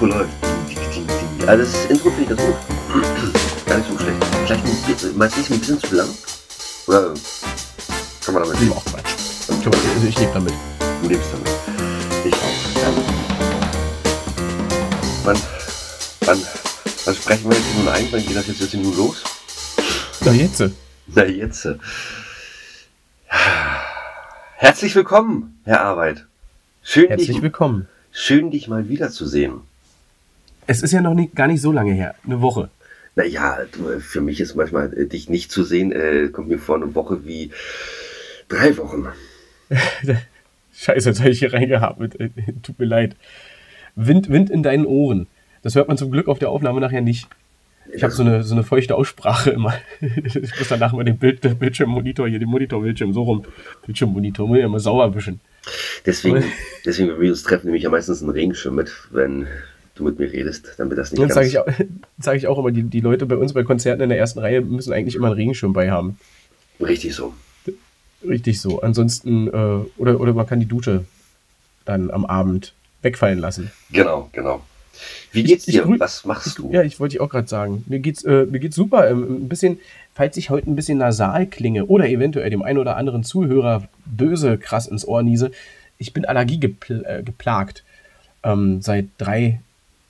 Intro läuft. Also das Intro finde ich ganz gut. Gar nicht so schlecht. Vielleicht ein bisschen, meinst du nicht ein bisschen zu lang? Oder kann man damit leben? Auch Quatsch. Also ich lebe damit. Du lebst damit. Ich auch. Ja. Wann, wann, wann sprechen wir jetzt nun ein? Wann geht das jetzt, jetzt nun los? Na jetzt. Na jetzt. Herzlich willkommen, Herr Arbeit. Schön, Herzlich dich, willkommen. Schön, dich mal wiederzusehen. Es ist ja noch nicht, gar nicht so lange her, eine Woche. Naja, für mich ist manchmal äh, dich nicht zu sehen, äh, kommt mir vor eine Woche wie drei Wochen. Scheiße, jetzt habe ich hier reingehabt. Äh, tut mir leid. Wind, Wind in deinen Ohren. Das hört man zum Glück auf der Aufnahme nachher nicht. Ich habe so eine, so eine feuchte Aussprache immer. Ich muss danach mal den Bild, den Bildschirmmonitor hier, den Monitorbildschirm so rum. Bildschirmmonitor, muss ich immer sauber wischen. Deswegen, deswegen, wenn wir uns treffen, nehme ich ja meistens einen Regenschirm mit, wenn du mit mir redest, damit das nicht Dann sage ich, auch, sag ich auch immer, die, die Leute bei uns bei Konzerten in der ersten Reihe müssen eigentlich immer einen Regenschirm bei haben. Richtig so. Richtig so. Ansonsten, äh, oder, oder man kann die Dusche dann am Abend wegfallen lassen. Genau, genau. Wie geht's dir? Ich, ich, Was machst du? Ja, ich wollte ich auch gerade sagen. Mir geht's, äh, mir geht's super. Ähm, ein bisschen, falls ich heute ein bisschen nasal klinge oder eventuell dem einen oder anderen Zuhörer böse krass ins Ohr niese, ich bin Allergie gepl äh, geplagt. Ähm, seit drei,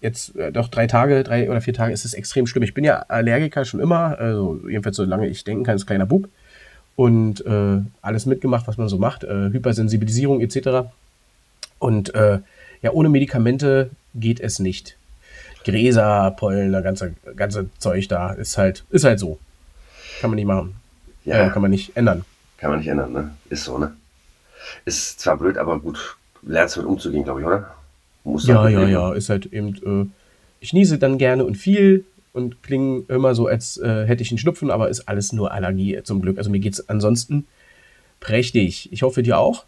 jetzt äh, doch drei Tage, drei oder vier Tage ist es extrem schlimm. Ich bin ja Allergiker schon immer, also jedenfalls solange ich denken kann, als kleiner Bub. Und äh, alles mitgemacht, was man so macht, äh, Hypersensibilisierung etc. Und äh, ja, ohne Medikamente geht es nicht. Gräser, Pollen, das ganze, ganze Zeug da ist halt, ist halt so. Kann man nicht machen. Ja. Äh, kann man nicht ändern. Kann man nicht ändern, ne? Ist so, ne? Ist zwar blöd, aber gut. Lernst damit umzugehen, glaube ich, oder? Muss ja, ja, ja. Ist halt eben, äh, ich niese dann gerne und viel und klinge immer so, als äh, hätte ich einen Schnupfen, aber ist alles nur Allergie zum Glück. Also mir geht es ansonsten prächtig. Ich hoffe, dir auch.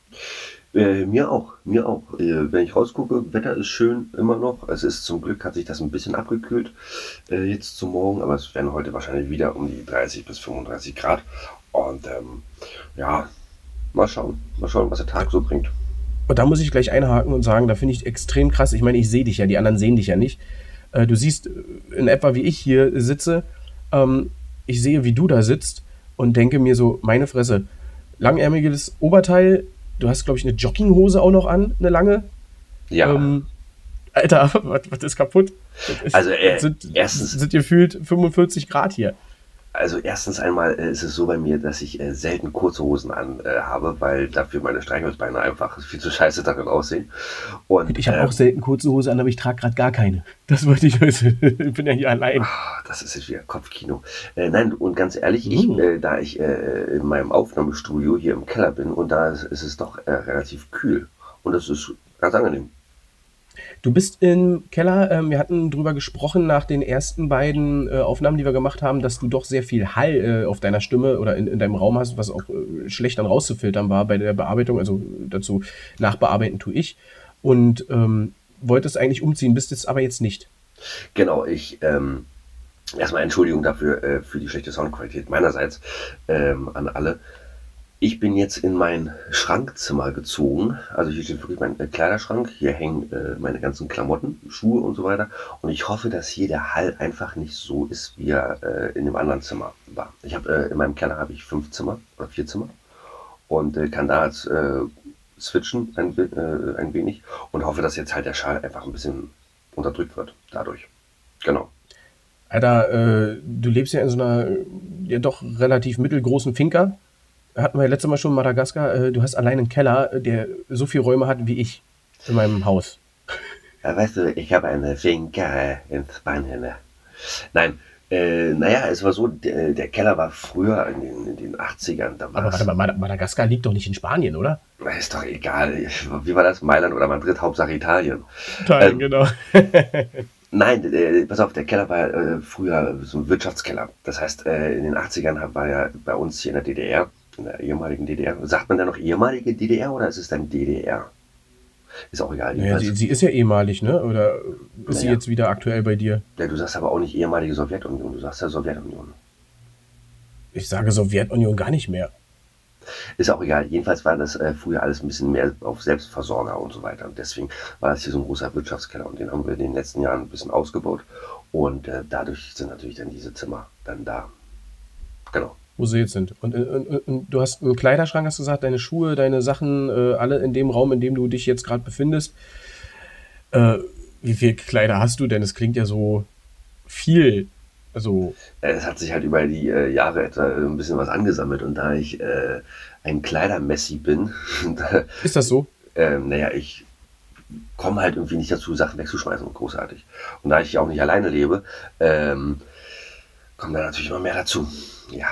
Äh, mir auch, mir auch. Äh, wenn ich rausgucke, Wetter ist schön immer noch. Es ist zum Glück hat sich das ein bisschen abgekühlt äh, jetzt zum Morgen, aber es werden heute wahrscheinlich wieder um die 30 bis 35 Grad. Und ähm, ja, mal schauen, mal schauen, was der Tag so bringt. Und da muss ich gleich einhaken und sagen, da finde ich extrem krass. Ich meine, ich sehe dich ja, die anderen sehen dich ja nicht. Äh, du siehst äh, in etwa, wie ich hier sitze. Ähm, ich sehe, wie du da sitzt und denke mir so, meine Fresse, langärmiges Oberteil, Du hast, glaube ich, eine Jogginghose auch noch an, eine lange. Ja. Ähm, Alter, was, was, ist kaputt? Also, äh, sind, erstens. Sind gefühlt 45 Grad hier. Also erstens einmal äh, ist es so bei mir, dass ich äh, selten kurze Hosen an äh, habe, weil dafür meine Streichholzbeine einfach viel zu scheiße darin aussehen. Und, ich habe auch selten kurze Hose an, aber ich trage gerade gar keine. Das wollte ich wissen. ich bin ja hier allein. Ach, das ist jetzt wieder Kopfkino. Äh, nein, und ganz ehrlich, ich, mhm. äh, da ich äh, in meinem Aufnahmestudio hier im Keller bin und da ist, ist es doch relativ kühl. Und das ist ganz angenehm. Du bist im Keller. Ähm, wir hatten drüber gesprochen nach den ersten beiden äh, Aufnahmen, die wir gemacht haben, dass du doch sehr viel Hall äh, auf deiner Stimme oder in, in, deinem Raum hast, was auch äh, schlecht dann rauszufiltern war bei der Bearbeitung. Also dazu nachbearbeiten tue ich. Und ähm, wolltest eigentlich umziehen, bist jetzt aber jetzt nicht. Genau, ich. Ähm, erstmal Entschuldigung dafür, äh, für die schlechte Soundqualität meinerseits ähm, an alle. Ich bin jetzt in mein Schrankzimmer gezogen. Also hier steht wirklich mein äh, Kleiderschrank. Hier hängen äh, meine ganzen Klamotten, Schuhe und so weiter. Und ich hoffe, dass hier der Hall einfach nicht so ist, wie er äh, in dem anderen Zimmer war. Ich habe äh, in meinem Keller habe ich fünf Zimmer oder vier Zimmer und äh, kann da jetzt äh, switchen ein, ein wenig und hoffe, dass jetzt halt der Schall einfach ein bisschen unterdrückt wird dadurch. Genau. Alter, du lebst ja in so einer ja doch relativ mittelgroßen Finca hatten wir ja letztes Mal schon Madagaskar, äh, du hast allein einen Keller, der so viele Räume hat wie ich in meinem Haus. Ja, weißt du, ich habe eine Finca in Spanien. Nein, äh, naja, es war so, der, der, Keller war früher in den, in den 80ern. Da Aber warte mal, Madagaskar liegt doch nicht in Spanien, oder? Ist doch egal. Wie war das? Mailand oder Madrid? Hauptsache Italien. Italien, ähm, genau. Nein, äh, pass auf, der Keller war äh, früher so ein Wirtschaftskeller. Das heißt, äh, in den 80ern war ja bei uns hier in der DDR in der ehemaligen DDR. Sagt man da noch ehemalige DDR oder ist es dann DDR? Ist auch egal. Naja, sie, sie, ist ja ehemalig, ne? Oder ist naja. sie jetzt wieder aktuell bei dir? Ja, du sagst aber auch nicht ehemalige Sowjetunion, du sagst ja Sowjetunion. Ich sage Sowjetunion gar nicht mehr. Ist auch egal. Jedenfalls war das äh, früher alles ein bisschen mehr auf Selbstversorger und so weiter. Und deswegen war das hier so ein großer Wirtschaftskeller. Und den haben wir in den letzten Jahren ein bisschen ausgebaut. Und äh, dadurch sind natürlich dann diese Zimmer dann da. Genau. Wo sie jetzt sind. Und, und, und, und, du hast einen Kleiderschrank, hast du gesagt, deine Schuhe, deine Sachen, äh, alle in dem Raum, in dem du dich jetzt gerade befindest. Äh, wie viel Kleider hast du denn? Es klingt ja so viel. Also. Es hat sich halt über die äh, Jahre etwa ein bisschen was angesammelt und da ich äh, ein Kleidermessi bin. Ist das so? Ähm, naja, ich komme halt irgendwie nicht dazu, Sachen wegzuschmeißen, großartig. Und da ich auch nicht alleine lebe, ähm, kommt da natürlich immer mehr dazu. Ja.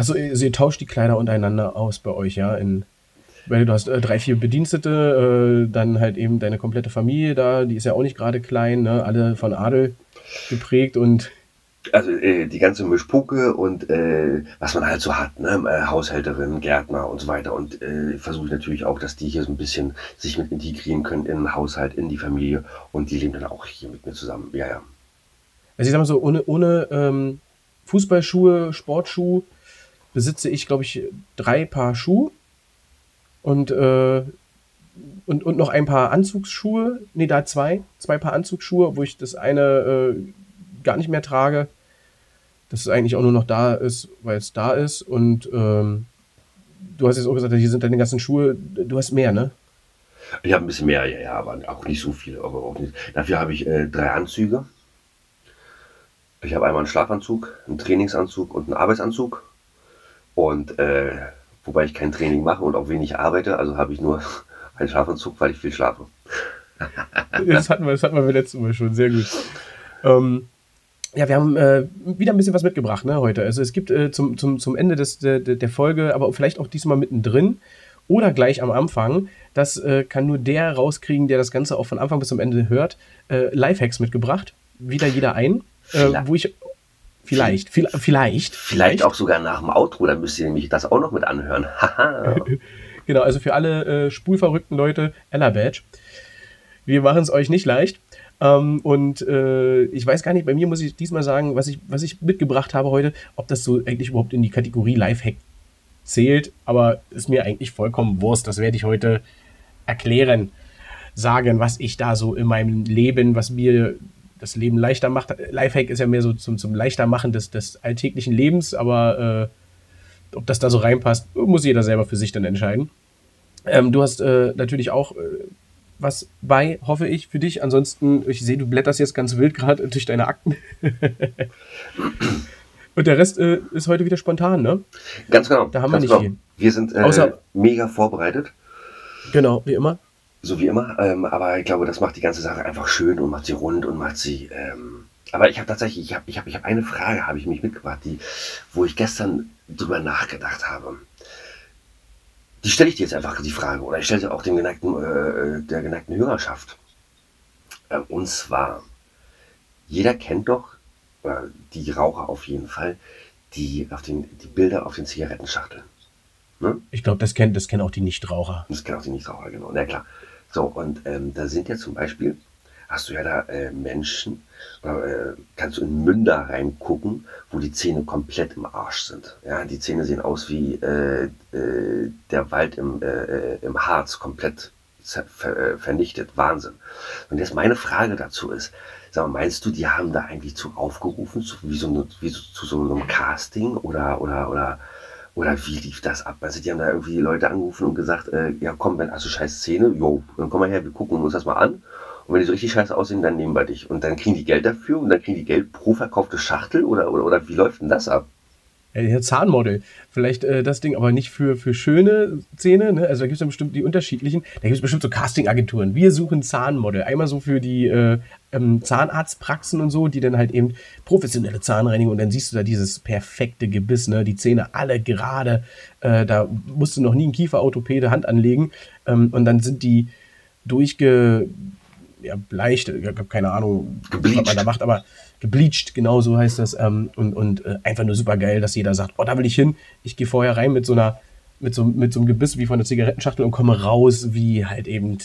Also ihr, ihr tauscht die Kleider untereinander aus bei euch, ja? In, weil du hast äh, drei, vier Bedienstete, äh, dann halt eben deine komplette Familie da, die ist ja auch nicht gerade klein, ne? alle von Adel geprägt und also äh, die ganze Mischpucke und äh, was man halt so hat, ne? Äh, Haushälterin, Gärtner und so weiter. Und äh, versuche ich natürlich auch, dass die hier so ein bisschen sich mit integrieren können in den Haushalt, in die Familie und die leben dann auch hier mit mir zusammen. Ja, ja. Also ich sag mal so, ohne, ohne ähm, Fußballschuhe, Sportschuhe besitze ich, glaube ich, drei Paar Schuhe und, äh, und, und noch ein paar Anzugsschuhe. Nee, da zwei. Zwei Paar Anzugsschuhe, wo ich das eine äh, gar nicht mehr trage. Dass es eigentlich auch nur noch da ist, weil es da ist. Und ähm, du hast jetzt auch gesagt, hier sind deine ganzen Schuhe. Du hast mehr, ne? Ich habe ein bisschen mehr, ja, ja, aber auch nicht so viele. Aber auch nicht. Dafür habe ich äh, drei Anzüge. Ich habe einmal einen Schlafanzug, einen Trainingsanzug und einen Arbeitsanzug. Und äh, wobei ich kein Training mache und auch wenig arbeite, also habe ich nur einen Schlafanzug, weil ich viel schlafe. das hatten wir, das hatten wir beim letzten Mal schon, sehr gut. Ähm, ja, wir haben äh, wieder ein bisschen was mitgebracht ne, heute. Also es gibt äh, zum, zum, zum Ende des, der, der Folge, aber vielleicht auch diesmal mittendrin oder gleich am Anfang, das äh, kann nur der rauskriegen, der das Ganze auch von Anfang bis zum Ende hört, äh, Lifehacks mitgebracht. Wieder jeder ein, äh, wo ich Vielleicht, vielleicht, vielleicht. Vielleicht auch sogar nach dem Outro, dann müsst ihr nämlich das auch noch mit anhören. genau, also für alle äh, spulverrückten Leute, Ella Badge. Wir machen es euch nicht leicht. Ähm, und äh, ich weiß gar nicht, bei mir muss ich diesmal sagen, was ich, was ich mitgebracht habe heute, ob das so eigentlich überhaupt in die Kategorie Lifehack zählt, aber ist mir eigentlich vollkommen Wurst. Das werde ich heute erklären, sagen, was ich da so in meinem Leben, was mir das Leben leichter macht. Lifehack ist ja mehr so zum, zum leichter machen des, des alltäglichen Lebens, aber äh, ob das da so reinpasst, muss jeder selber für sich dann entscheiden. Ähm, du hast äh, natürlich auch äh, was bei, hoffe ich, für dich. Ansonsten, ich sehe, du blätterst jetzt ganz wild gerade durch deine Akten. Und der Rest äh, ist heute wieder spontan, ne? Ganz genau. Da haben wir nicht genau. viel. Wir sind äh, Außer, mega vorbereitet. Genau, wie immer. So wie immer. Ähm, aber ich glaube, das macht die ganze Sache einfach schön und macht sie rund und macht sie. Ähm, aber ich habe tatsächlich, ich habe ich hab, ich hab eine Frage, habe ich mich mitgebracht, die, wo ich gestern drüber nachgedacht habe. Die stelle ich dir jetzt einfach die Frage, oder ich stelle sie auch dem geneigten, äh, der geneigten Hörerschaft. Äh, und zwar, jeder kennt doch, äh, die Raucher auf jeden Fall, die, auf den, die Bilder auf den Zigarettenschachteln. Ne? Ich glaube, das kennen das kenn auch die Nichtraucher. Das kennen auch die Nichtraucher, genau. Na klar. So, und ähm, da sind ja zum Beispiel, hast du ja da äh, Menschen, äh, kannst du in Münder reingucken, wo die Zähne komplett im Arsch sind. Ja, die Zähne sehen aus wie äh, äh, der Wald im, äh, im Harz komplett äh, vernichtet. Wahnsinn. Und jetzt meine Frage dazu ist, sag mal, meinst du, die haben da eigentlich zu aufgerufen, zu, wie so, eine, wie so, zu so einem Casting oder, oder, oder, oder wie lief das ab? Also die haben da irgendwie Leute angerufen und gesagt, äh, ja komm, wenn hast du scheiß Zähne, jo, dann komm mal her, wir gucken uns das mal an. Und wenn die so richtig scheiße aussehen, dann nehmen wir dich. Und dann kriegen die Geld dafür und dann kriegen die Geld pro verkaufte Schachtel oder, oder, oder wie läuft denn das ab? Ja, Zahnmodel. Vielleicht äh, das Ding, aber nicht für, für schöne Zähne. Ne? Also da gibt es ja bestimmt die unterschiedlichen. Da gibt es bestimmt so Casting-Agenturen. Wir suchen Zahnmodel. Einmal so für die äh, ähm, Zahnarztpraxen und so, die dann halt eben professionelle Zahnreinigung und dann siehst du da dieses perfekte Gebiss, ne? die Zähne alle gerade. Äh, da musst du noch nie ein Kieferorthopäde Hand anlegen. Ähm, und dann sind die durchge ja, bleicht, ich habe keine Ahnung, was man da macht, aber gebleached, genau so heißt das. Ähm, und und äh, einfach nur super geil, dass jeder sagt, oh, da will ich hin. Ich gehe vorher rein mit so einer, mit so, mit so einem Gebiss wie von der Zigarettenschachtel und komme raus, wie halt eben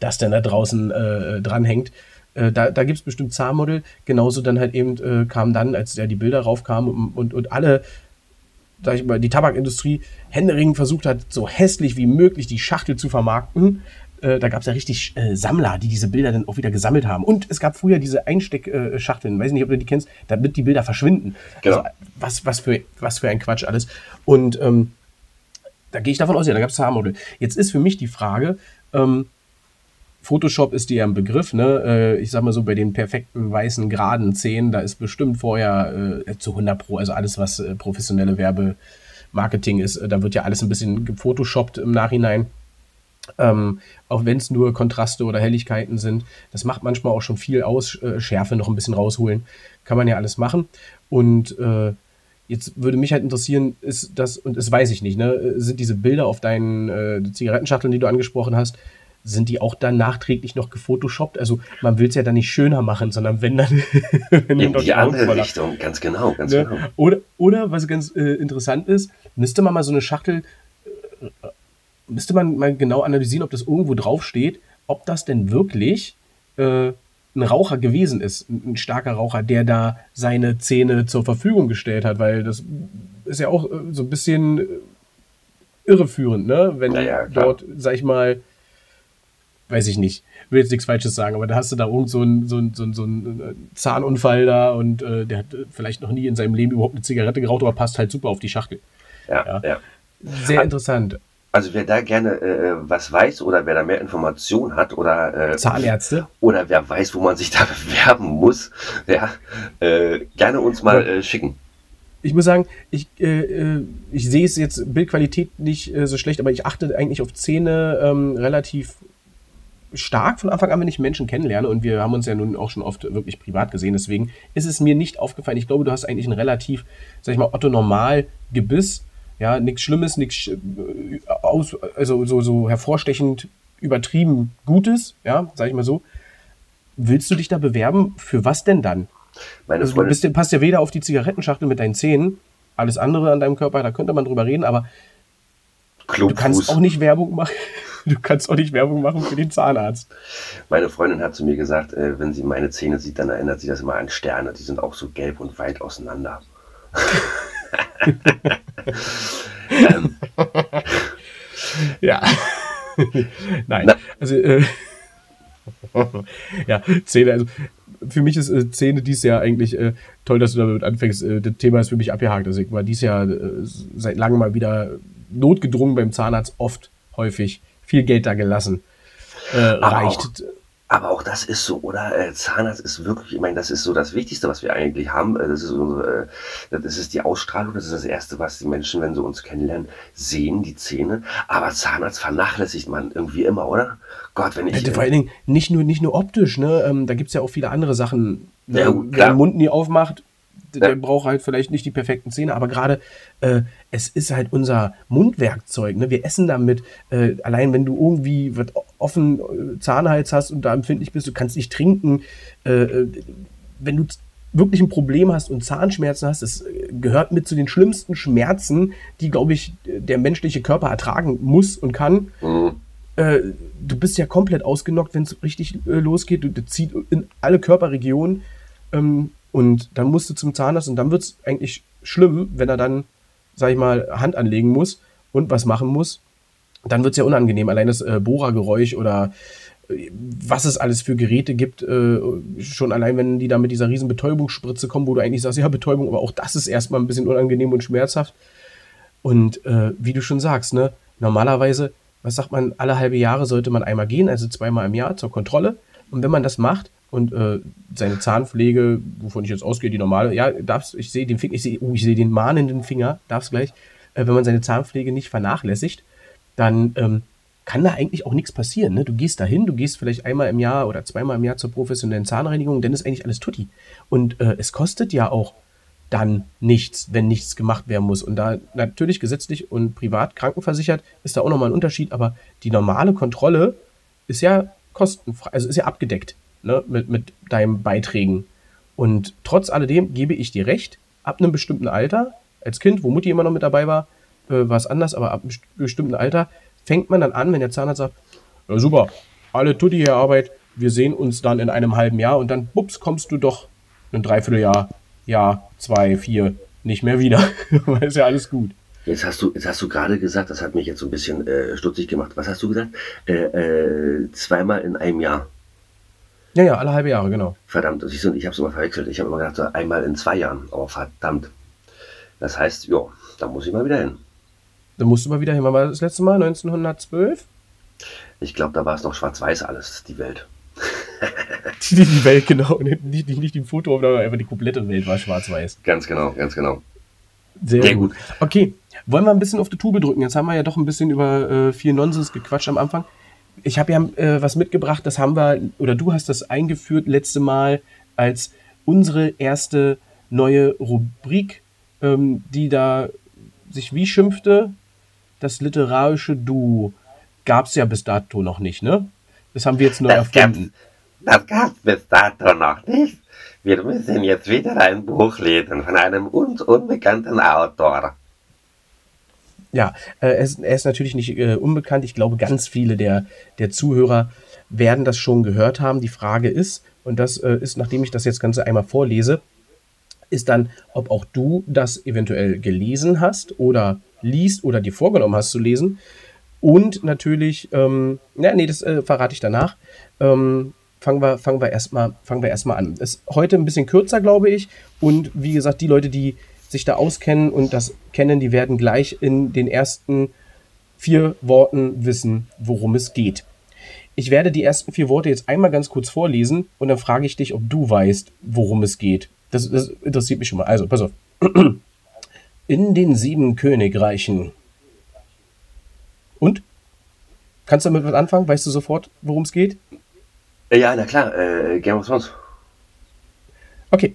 das dann da draußen äh, dranhängt. Äh, da da gibt es bestimmt Zahnmodel. Genauso dann halt eben äh, kam dann, als ja die Bilder raufkamen und, und, und alle sag ich mal, die Tabakindustrie händeringend versucht hat, so hässlich wie möglich die Schachtel zu vermarkten. Äh, da gab es ja richtig äh, Sammler, die diese Bilder dann auch wieder gesammelt haben. Und es gab früher diese Einsteckschachteln, weiß nicht, ob du die kennst, damit die Bilder verschwinden. Genau. Also, was, was, für, was für ein Quatsch alles. Und ähm, da gehe ich davon aus, ja, da gab es Haarmodel. Jetzt ist für mich die Frage, ähm, Photoshop ist dir ja ein Begriff, ne? Äh, ich sag mal so, bei den perfekten weißen, geraden Zähnen, da ist bestimmt vorher äh, zu 100 Pro, also alles, was äh, professionelle Werbemarketing ist, da wird ja alles ein bisschen gefotoshoppt im Nachhinein. Ähm, auch wenn es nur Kontraste oder Helligkeiten sind. Das macht manchmal auch schon viel aus, äh, Schärfe noch ein bisschen rausholen. Kann man ja alles machen. Und äh, jetzt würde mich halt interessieren, ist das, und das weiß ich nicht, ne, sind diese Bilder auf deinen äh, Zigarettenschachteln, die du angesprochen hast, sind die auch dann nachträglich noch gefotoshoppt? Also man will es ja dann nicht schöner machen, sondern wenn dann... wenn In die andere Richtung, ganz genau, ganz ne? genau. Oder, oder was ganz äh, interessant ist, müsste man mal so eine Schachtel äh, müsste man mal genau analysieren, ob das irgendwo draufsteht, ob das denn wirklich äh, ein Raucher gewesen ist, ein, starker Raucher, der da seine Zähne zur Verfügung gestellt hat, weil das ist ja auch äh, so ein bisschen äh, irreführend, ne? Wenn ja, dort, sag ich mal, weiß ich nicht, will jetzt nichts Falsches sagen, aber da hast du da irgend so einen, so einen, so einen, so einen äh, Zahnunfall da und äh, der hat vielleicht noch nie in seinem Leben überhaupt eine Zigarette geraucht, aber passt halt super auf die Schachtel. Ja, ja. ja. Sehr interessant. Also wer da gerne äh, was weiß oder wer da mehr Informationen hat oder äh, Zahnärzte? oder wer weiß, wo man sich da bewerben muss, ja, äh, gerne uns mal äh, schicken. Ich muss sagen, ich, äh, äh, ich sehe es jetzt Bildqualität nicht äh, so schlecht, aber ich achte eigentlich auf Zähne ähm, relativ stark von Anfang an, wenn ich Menschen kennenlerne. Und wir haben uns ja nun auch schon oft wirklich privat gesehen, deswegen ist es mir nicht aufgefallen. Ich glaube, du hast eigentlich ein relativ, sag ich mal, Otto Normal Gebiss ja, nichts Schlimmes, nichts äh, aus, also so, so hervorstechend übertrieben Gutes, ja, sag ich mal so. Willst du dich da bewerben? Für was denn dann? Meine also, du bist, passt ja weder auf die Zigarettenschachtel mit deinen Zähnen, alles andere an deinem Körper, da könnte man drüber reden, aber Klubfuß. du kannst auch nicht Werbung machen. Du kannst auch nicht Werbung machen für den Zahnarzt. Meine Freundin hat zu mir gesagt, äh, wenn sie meine Zähne sieht, dann erinnert sie das immer an Sterne. Die sind auch so gelb und weit auseinander. Ja. Nein. Na. Also, äh, ja, Zähne, also für mich ist äh, Zähne dies Jahr eigentlich äh, toll, dass du damit anfängst. Äh, das Thema ist für mich abgehakt. Also ich war dieses Jahr äh, seit langem mal wieder notgedrungen beim Zahnarzt, oft, häufig, viel Geld da gelassen. Äh, reicht. Auch, aber auch das ist so, oder? Äh, Zahnarzt ist wirklich, ich meine, das ist so das Wichtigste, was wir eigentlich haben. Äh, das ist, unsere, äh, das ist die Ausstrahlung, das ist das Erste, was die Menschen, wenn sie uns kennenlernen, sehen, die Zähne. Aber Zahnarzt vernachlässigt man irgendwie immer, oder? Gott, wenn ich. Ja, vor allen Dingen nicht nur, nicht nur optisch, ne? Ähm, da gibt es ja auch viele andere Sachen. Ne? Ja, Wer den Mund nie aufmacht, der ja. braucht halt vielleicht nicht die perfekten Zähne, aber gerade äh, es ist halt unser Mundwerkzeug. Ne? Wir essen damit. Äh, allein wenn du irgendwie wird offen äh, Zahnhals hast und da empfindlich bist, du kannst nicht trinken. Äh, äh, wenn du wirklich ein Problem hast und Zahnschmerzen hast, das gehört mit zu den schlimmsten Schmerzen, die, glaube ich, der menschliche Körper ertragen muss und kann. Mhm. du bist ja komplett ausgenockt, wenn es richtig losgeht. Du, du zieht in alle Körperregionen. Ähm, und dann musst du zum Zahnarzt und dann wird es eigentlich schlimm, wenn er dann, sag ich mal, Hand anlegen muss und was machen muss. Dann wird es ja unangenehm. Allein das äh, Bohrergeräusch oder äh, was es alles für Geräte gibt, äh, schon allein, wenn die da mit dieser riesen Betäubungsspritze kommen, wo du eigentlich sagst, ja, Betäubung, aber auch das ist erstmal ein bisschen unangenehm und schmerzhaft. Und äh, wie du schon sagst, ne, normalerweise, was sagt man, alle halbe Jahre sollte man einmal gehen, also zweimal im Jahr zur Kontrolle. Und wenn man das macht, und äh, seine Zahnpflege, wovon ich jetzt ausgehe, die normale, ja, darfst, ich sehe den Finger, ich sehe, oh, ich sehe den mahnenden Finger, darf's gleich, äh, wenn man seine Zahnpflege nicht vernachlässigt, dann ähm, kann da eigentlich auch nichts passieren. Ne? Du gehst dahin, du gehst vielleicht einmal im Jahr oder zweimal im Jahr zur professionellen Zahnreinigung, dann ist eigentlich alles tutti. Und äh, es kostet ja auch dann nichts, wenn nichts gemacht werden muss. Und da natürlich gesetzlich und privat krankenversichert ist da auch nochmal ein Unterschied, aber die normale Kontrolle ist ja kostenfrei, also ist ja abgedeckt ne, mit, mit deinen Beiträgen. Und trotz alledem gebe ich dir recht, ab einem bestimmten Alter, als Kind, wo Mutti immer noch mit dabei war, äh, war es anders, aber ab einem bestimmten Alter fängt man dann an, wenn der Zahnarzt sagt, ja super, alle Tutti hier Arbeit, wir sehen uns dann in einem halben Jahr und dann, bups, kommst du doch ein Dreivierteljahr, Jahr, zwei, vier nicht mehr wieder. Weil ist ja alles gut. Jetzt hast du, jetzt hast du gerade gesagt, das hat mich jetzt so ein bisschen äh, stutzig gemacht. Was hast du gesagt? Äh, äh, zweimal in einem Jahr. Ja, ja, alle halbe Jahre, genau. Verdammt, siehst du, ich habe es immer verwechselt. Ich habe immer gedacht, so einmal in zwei Jahren. Aber verdammt. Das heißt, ja, da muss ich mal wieder hin. Da musst du mal wieder hin. Wann war das letzte Mal? 1912? Ich glaube, da war es noch schwarz-weiß alles, die Welt. die, die Welt, genau. Nicht, nicht, nicht die Foto, aber einfach die komplette Welt war schwarz-weiß. Ganz genau, ganz genau. Sehr, Sehr gut. gut. Okay, wollen wir ein bisschen auf die Tube drücken? Jetzt haben wir ja doch ein bisschen über äh, viel Nonsens gequatscht am Anfang. Ich habe ja äh, was mitgebracht, das haben wir, oder du hast das eingeführt letzte Mal als unsere erste neue Rubrik, ähm, die da sich wie schimpfte? Das literarische Du. Gab es ja bis dato noch nicht, ne? Das haben wir jetzt neu das erfunden. Gab's, das gab es bis dato noch nicht. Wir müssen jetzt wieder ein Buch lesen von einem uns unbekannten Autor. Ja, äh, er, ist, er, ist, natürlich nicht äh, unbekannt. Ich glaube, ganz viele der, der Zuhörer werden das schon gehört haben. Die Frage ist, und das äh, ist, nachdem ich das jetzt Ganze einmal vorlese, ist dann, ob auch du das eventuell gelesen hast oder liest oder dir vorgenommen hast zu lesen. Und natürlich, ähm, na, nee, das äh, verrate ich danach. Ähm, fangen wir, fangen wir erstmal fangen wir an. Ist heute ein bisschen kürzer, glaube ich. Und wie gesagt, die Leute, die sich da auskennen und das kennen, die werden gleich in den ersten vier Worten wissen, worum es geht. Ich werde die ersten vier Worte jetzt einmal ganz kurz vorlesen und dann frage ich dich, ob du weißt, worum es geht. Das, das interessiert mich schon mal. Also, pass auf. In den sieben Königreichen. Und? Kannst du damit was anfangen? Weißt du sofort, worum es geht? Ja, na klar, äh, Game of Thrones. Okay,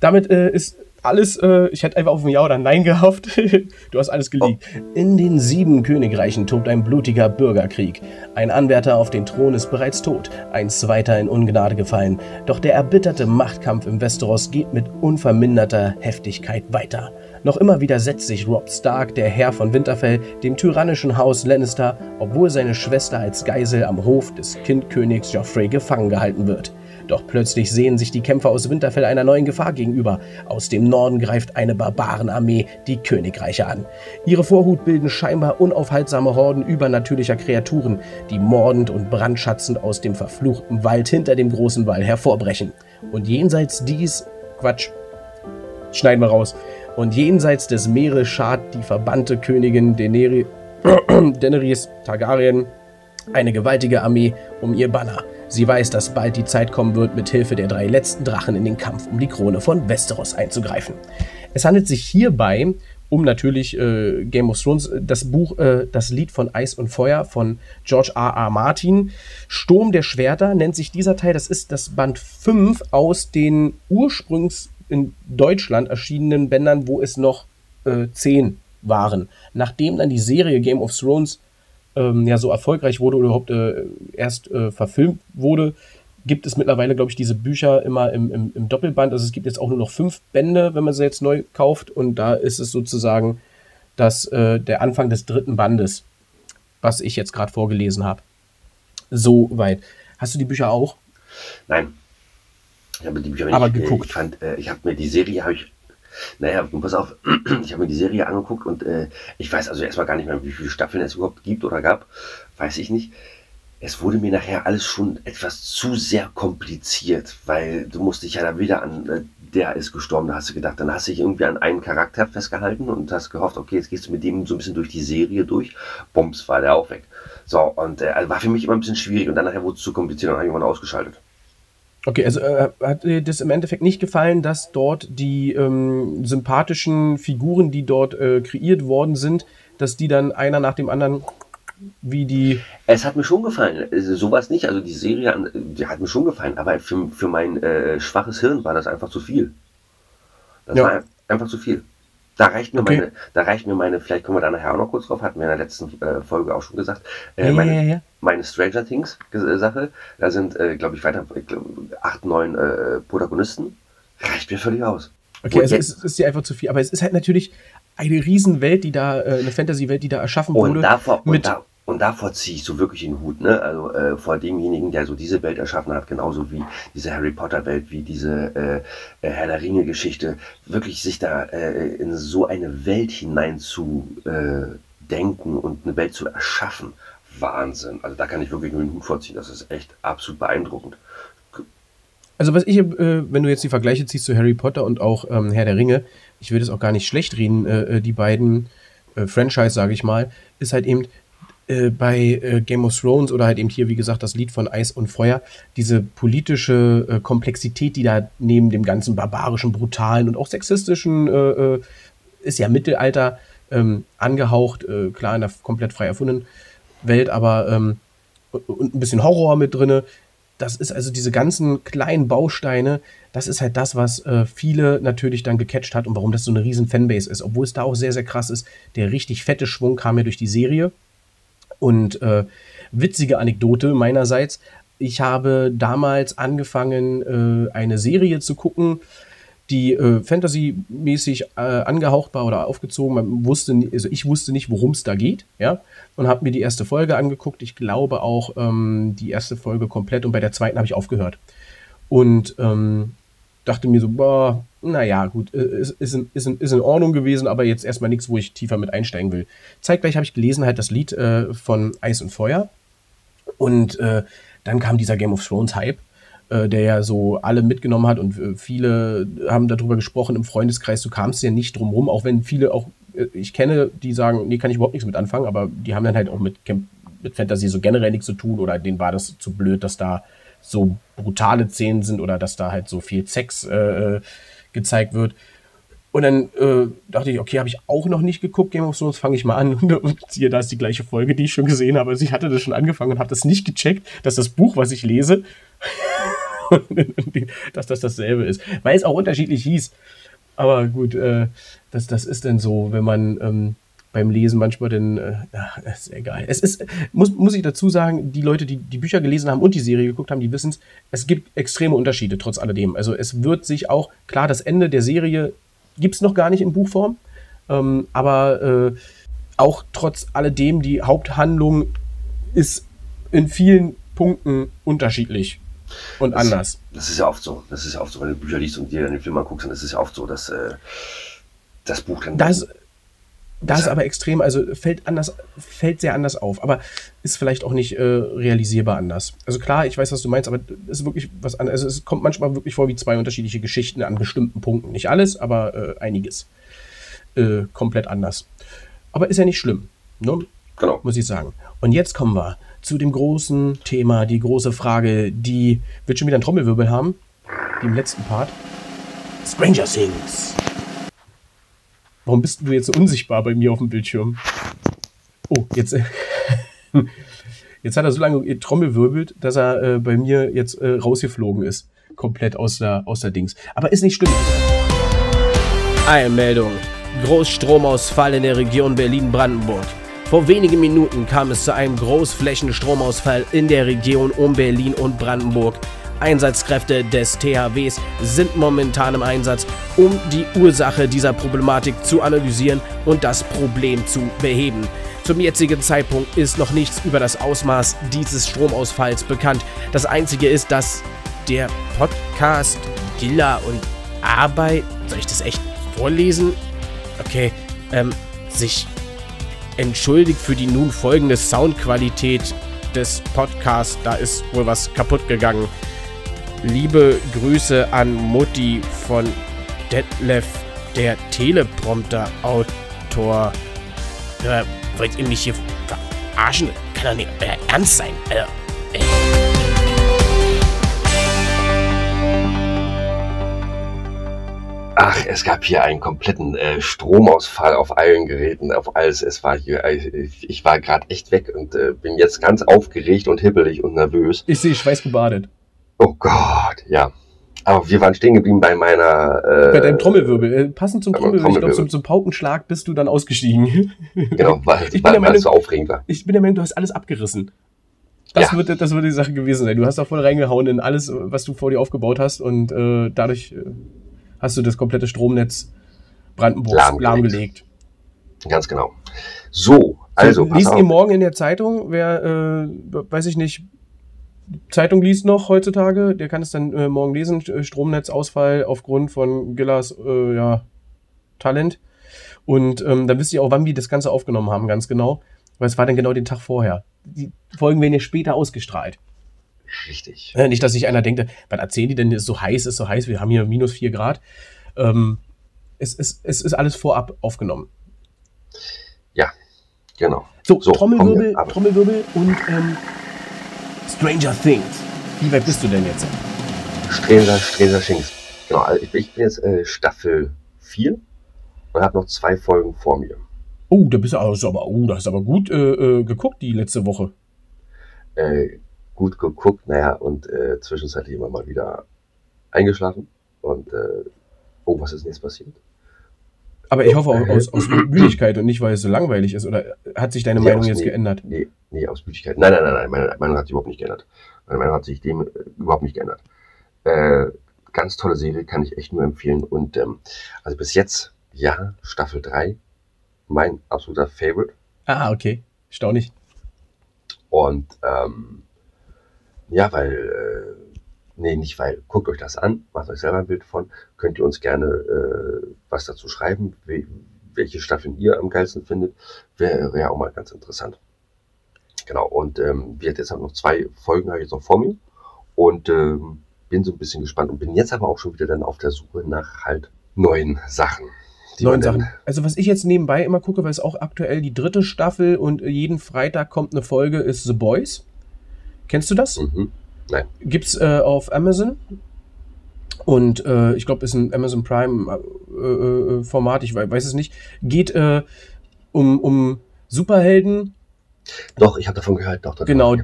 damit äh, ist alles, äh, ich hätte einfach auf ein Ja oder Nein gehofft. du hast alles gelegt. Oh. In den sieben Königreichen tobt ein blutiger Bürgerkrieg. Ein Anwärter auf den Thron ist bereits tot, ein zweiter in Ungnade gefallen. Doch der erbitterte Machtkampf im Westeros geht mit unverminderter Heftigkeit weiter. Noch immer widersetzt sich Rob Stark, der Herr von Winterfell, dem tyrannischen Haus Lannister, obwohl seine Schwester als Geisel am Hof des Kindkönigs Joffrey gefangen gehalten wird. Doch plötzlich sehen sich die Kämpfer aus Winterfell einer neuen Gefahr gegenüber. Aus dem Norden greift eine Barbarenarmee die Königreiche an. Ihre Vorhut bilden scheinbar unaufhaltsame Horden übernatürlicher Kreaturen, die mordend und brandschatzend aus dem verfluchten Wald hinter dem großen Wall hervorbrechen. Und jenseits dies, Quatsch, schneiden wir raus. Und jenseits des Meeres schart die verbannte Königin Daenerys, Targaryen eine gewaltige Armee um ihr Banner. Sie weiß, dass bald die Zeit kommen wird, mit Hilfe der drei letzten Drachen in den Kampf um die Krone von Westeros einzugreifen. Es handelt sich hierbei um natürlich äh, Game of Thrones, das Buch äh, Das Lied von Eis und Feuer von George R. R. Martin. Sturm der Schwerter nennt sich dieser Teil. Das ist das Band 5 aus den ursprünglich in Deutschland erschienenen Bändern, wo es noch äh, 10 waren. Nachdem dann die Serie Game of Thrones ähm, ja so erfolgreich wurde oder überhaupt äh, erst äh, verfilmt wurde, gibt es mittlerweile, glaube ich, diese Bücher immer im, im, im, Doppelband. Also es gibt jetzt auch nur noch fünf Bände, wenn man sie jetzt neu kauft. Und da ist es sozusagen das, äh, der Anfang des dritten Bandes, was ich jetzt gerade vorgelesen habe. So weit. Hast du die Bücher auch? Nein. Ich habe die Bücher Aber nicht, geguckt. Ich, fand, äh, ich habe mir die Serie, habe ich naja, pass auf, ich habe mir die Serie angeguckt und äh, ich weiß also erstmal gar nicht mehr, wie viele Staffeln es überhaupt gibt oder gab. Weiß ich nicht. Es wurde mir nachher alles schon etwas zu sehr kompliziert, weil du musst dich ja da wieder an, äh, der ist gestorben, da hast du gedacht, dann hast du dich irgendwie an einen Charakter festgehalten und hast gehofft, okay, jetzt gehst du mit dem so ein bisschen durch die Serie durch. Bums, war der auch weg. So, und äh, also war für mich immer ein bisschen schwierig und dann nachher wurde es zu kompliziert und dann habe ich irgendwann ausgeschaltet. Okay, also äh, hat dir das im Endeffekt nicht gefallen, dass dort die ähm, sympathischen Figuren, die dort äh, kreiert worden sind, dass die dann einer nach dem anderen wie die. Es hat mir schon gefallen. Also, sowas nicht. Also die Serie die hat mir schon gefallen, aber für, für mein äh, schwaches Hirn war das einfach zu viel. Das ja. war einfach zu viel. Da reicht mir okay. meine, da reicht mir meine, vielleicht kommen wir da nachher auch noch kurz drauf, hatten wir in der letzten äh, Folge auch schon gesagt, äh, ja, meine, ja, ja. meine Stranger Things äh, Sache, da sind, äh, glaube ich, weiter, glaub, acht, neun äh, Protagonisten, reicht mir völlig aus. Okay, also es ist dir einfach zu viel, aber es ist halt natürlich eine Riesenwelt, die da, äh, eine Fantasy-Welt, die da erschaffen wurde. Und davor, mit, und, da, und davor ziehe ich so wirklich den Hut, ne? Also äh, vor demjenigen, der so diese Welt erschaffen hat, genauso wie diese Harry Potter Welt, wie diese äh, äh, Herr der Ringe Geschichte, wirklich sich da äh, in so eine Welt hinein zu äh, denken und eine Welt zu erschaffen. Wahnsinn. Also da kann ich wirklich nur den Hut vorziehen. Das ist echt absolut beeindruckend. Also was ich, äh, wenn du jetzt die Vergleiche ziehst zu Harry Potter und auch ähm, Herr der Ringe, ich würde es auch gar nicht schlecht reden, äh, äh die beiden äh, Franchise, sage ich mal, ist halt eben, äh, bei äh, Game of Thrones oder halt eben hier, wie gesagt, das Lied von Eis und Feuer, diese politische äh, Komplexität, die da neben dem ganzen barbarischen, brutalen und auch sexistischen, äh, äh, ist ja Mittelalter ähm, angehaucht, klar in der komplett frei erfundenen Welt, aber ähm, und ein bisschen Horror mit drinne. Das ist also diese ganzen kleinen Bausteine, das ist halt das, was äh, viele natürlich dann gecatcht hat und warum das so eine riesen Fanbase ist. Obwohl es da auch sehr, sehr krass ist. Der richtig fette Schwung kam ja durch die Serie. Und äh, witzige Anekdote meinerseits. Ich habe damals angefangen, äh, eine Serie zu gucken, die äh, Fantasy-mäßig äh, angehaucht war oder aufgezogen. Man wusste, also ich wusste nicht, worum es da geht, ja, und habe mir die erste Folge angeguckt. Ich glaube auch ähm, die erste Folge komplett und bei der zweiten habe ich aufgehört. Und ähm, dachte mir so, boah, naja, gut, äh, ist, ist, in, ist, in, ist in Ordnung gewesen, aber jetzt erstmal nichts, wo ich tiefer mit einsteigen will. Zeitgleich habe ich gelesen halt das Lied äh, von Eis und Feuer und äh, dann kam dieser Game of Thrones Hype, äh, der ja so alle mitgenommen hat und äh, viele haben darüber gesprochen im Freundeskreis, du kamst ja nicht drum rum, auch wenn viele auch, äh, ich kenne, die sagen, nee, kann ich überhaupt nichts mit anfangen, aber die haben dann halt auch mit, mit Fantasy so generell nichts zu tun oder denen war das zu blöd, dass da so brutale Szenen sind oder dass da halt so viel Sex äh, gezeigt wird. Und dann äh, dachte ich, okay, habe ich auch noch nicht geguckt, Game of Thrones, fange ich mal an. Und siehe, da ist die gleiche Folge, die ich schon gesehen habe. Also ich hatte das schon angefangen und habe das nicht gecheckt, dass das Buch, was ich lese, dass das dasselbe ist. Weil es auch unterschiedlich hieß. Aber gut, äh, das, das ist dann so, wenn man ähm, beim Lesen manchmal dann, äh, ist egal. Es ist, muss, muss ich dazu sagen, die Leute, die die Bücher gelesen haben und die Serie geguckt haben, die wissen es, es gibt extreme Unterschiede trotz alledem. Also es wird sich auch, klar, das Ende der Serie gibt es noch gar nicht in Buchform, ähm, aber äh, auch trotz alledem, die Haupthandlung ist in vielen Punkten unterschiedlich und das, anders. Das ist ja oft so. Das ist ja oft so, wenn du Bücher liest und dir dann den Film mal guckst, dann ist es ja oft so, dass äh, das Buch dann. Das, das ist aber extrem, also fällt anders, fällt sehr anders auf, aber ist vielleicht auch nicht äh, realisierbar anders. Also klar, ich weiß, was du meinst, aber es ist wirklich was anderes. Also es kommt manchmal wirklich vor wie zwei unterschiedliche Geschichten an bestimmten Punkten. Nicht alles, aber äh, einiges. Äh, komplett anders. Aber ist ja nicht schlimm, ne? Genau. Muss ich sagen. Und jetzt kommen wir zu dem großen Thema, die große Frage, die wird schon wieder einen Trommelwirbel haben, die im letzten Part. Stranger Things. Warum bist du jetzt so unsichtbar bei mir auf dem Bildschirm? Oh, jetzt, äh, jetzt hat er so lange Trommel wirbelt, dass er äh, bei mir jetzt äh, rausgeflogen ist. Komplett aus der, aus der Dings. Aber ist nicht schlimm. Eilmeldung. Großstromausfall in der Region Berlin-Brandenburg. Vor wenigen Minuten kam es zu einem Großflächenstromausfall in der Region um Berlin und Brandenburg. Einsatzkräfte des THWs sind momentan im Einsatz, um die Ursache dieser Problematik zu analysieren und das Problem zu beheben. Zum jetzigen Zeitpunkt ist noch nichts über das Ausmaß dieses Stromausfalls bekannt. Das Einzige ist, dass der Podcast Gilla und Arbeit, soll ich das echt vorlesen? Okay, ähm, sich entschuldigt für die nun folgende Soundqualität des Podcasts. Da ist wohl was kaputt gegangen. Liebe Grüße an Mutti von Detlef, der Teleprompter-Autor. Äh, wollt ihr mich hier verarschen? Kann doch nicht euer Ernst sein. Äh. Ach, es gab hier einen kompletten äh, Stromausfall auf allen Geräten, auf alles. Es war hier, äh, ich war gerade echt weg und äh, bin jetzt ganz aufgeregt und hibbelig und nervös. Ich sehe schweißgebadet. Oh Gott, ja. Aber wir waren stehen geblieben bei meiner. Äh, bei deinem Trommelwirbel. Äh, passend zum Trommelwirbel. Ich glaube, zum, zum, Paukenschlag bist du dann ausgestiegen. Genau, weil, ich weil, weil es so aufregend war. Ich bin der Meinung, du hast alles abgerissen. Das, ja. wird, das wird die Sache gewesen sein. Du hast da voll reingehauen in alles, was du vor dir aufgebaut hast und äh, dadurch äh, hast du das komplette Stromnetz Brandenburgs lahmgelegt. lahmgelegt. Ganz genau. So, Also, so, liest ihr morgen in der Zeitung, wer, äh, weiß ich nicht, Zeitung liest noch heutzutage, der kann es dann äh, morgen lesen, Stromnetzausfall aufgrund von Gillas äh, ja, Talent. Und ähm, dann wisst ihr auch, wann wir das Ganze aufgenommen haben, ganz genau. Weil es war dann genau den Tag vorher. Die Folgen werden ja später ausgestrahlt. Richtig. Äh, nicht, dass sich einer denkt, was erzählen die denn, ist so heiß, ist so heiß, wir haben hier minus 4 Grad. Ähm, es, es, es ist alles vorab aufgenommen. Ja, genau. So, so Trommelwirbel, Trommelwirbel und ähm, Stranger Things. Wie weit bist du denn jetzt? Stranger, Stranger Things. Genau, also ich, ich bin jetzt äh, Staffel 4 und habe noch zwei Folgen vor mir. Oh, da bist du also aber, oh, da hast aber gut äh, äh, geguckt die letzte Woche. Äh, gut geguckt, naja, und äh, zwischenzeitlich immer mal wieder eingeschlafen. Und oh, was ist denn jetzt passiert? Aber ich hoffe auch aus, aus Müdigkeit und nicht, weil es so langweilig ist. Oder hat sich deine nee, Meinung jetzt nee, geändert? Nee, nee, aus Müdigkeit. Nein, nein, nein, nein. Meine Meinung hat sich überhaupt nicht geändert. Meine Meinung hat sich dem äh, überhaupt nicht geändert. Äh, ganz tolle Serie, kann ich echt nur empfehlen. Und ähm, also bis jetzt, ja, Staffel 3, mein absoluter Favorite. Ah, okay. Staunig. Und ähm, ja, weil, äh, nee, nicht weil, guckt euch das an, macht euch selber ein Bild von, könnt ihr uns gerne äh, was dazu schreiben, wie, welche Staffeln ihr am geilsten findet, wäre ja auch mal ganz interessant. Genau, und ähm, wir jetzt haben noch zwei Folgen habe ich jetzt noch vor mir und ähm, bin so ein bisschen gespannt und bin jetzt aber auch schon wieder dann auf der Suche nach halt neuen Sachen. Neuen Sachen. Also was ich jetzt nebenbei immer gucke, weil es auch aktuell die dritte Staffel und jeden Freitag kommt eine Folge, ist The Boys. Kennst du das? Mhm. Nein. Gibt's äh, auf Amazon. Und äh, ich glaube, ist ein Amazon Prime äh, äh, Format, ich weiß, es nicht. Geht äh, um, um Superhelden. Doch, ich habe davon gehört. Doch, davon, genau,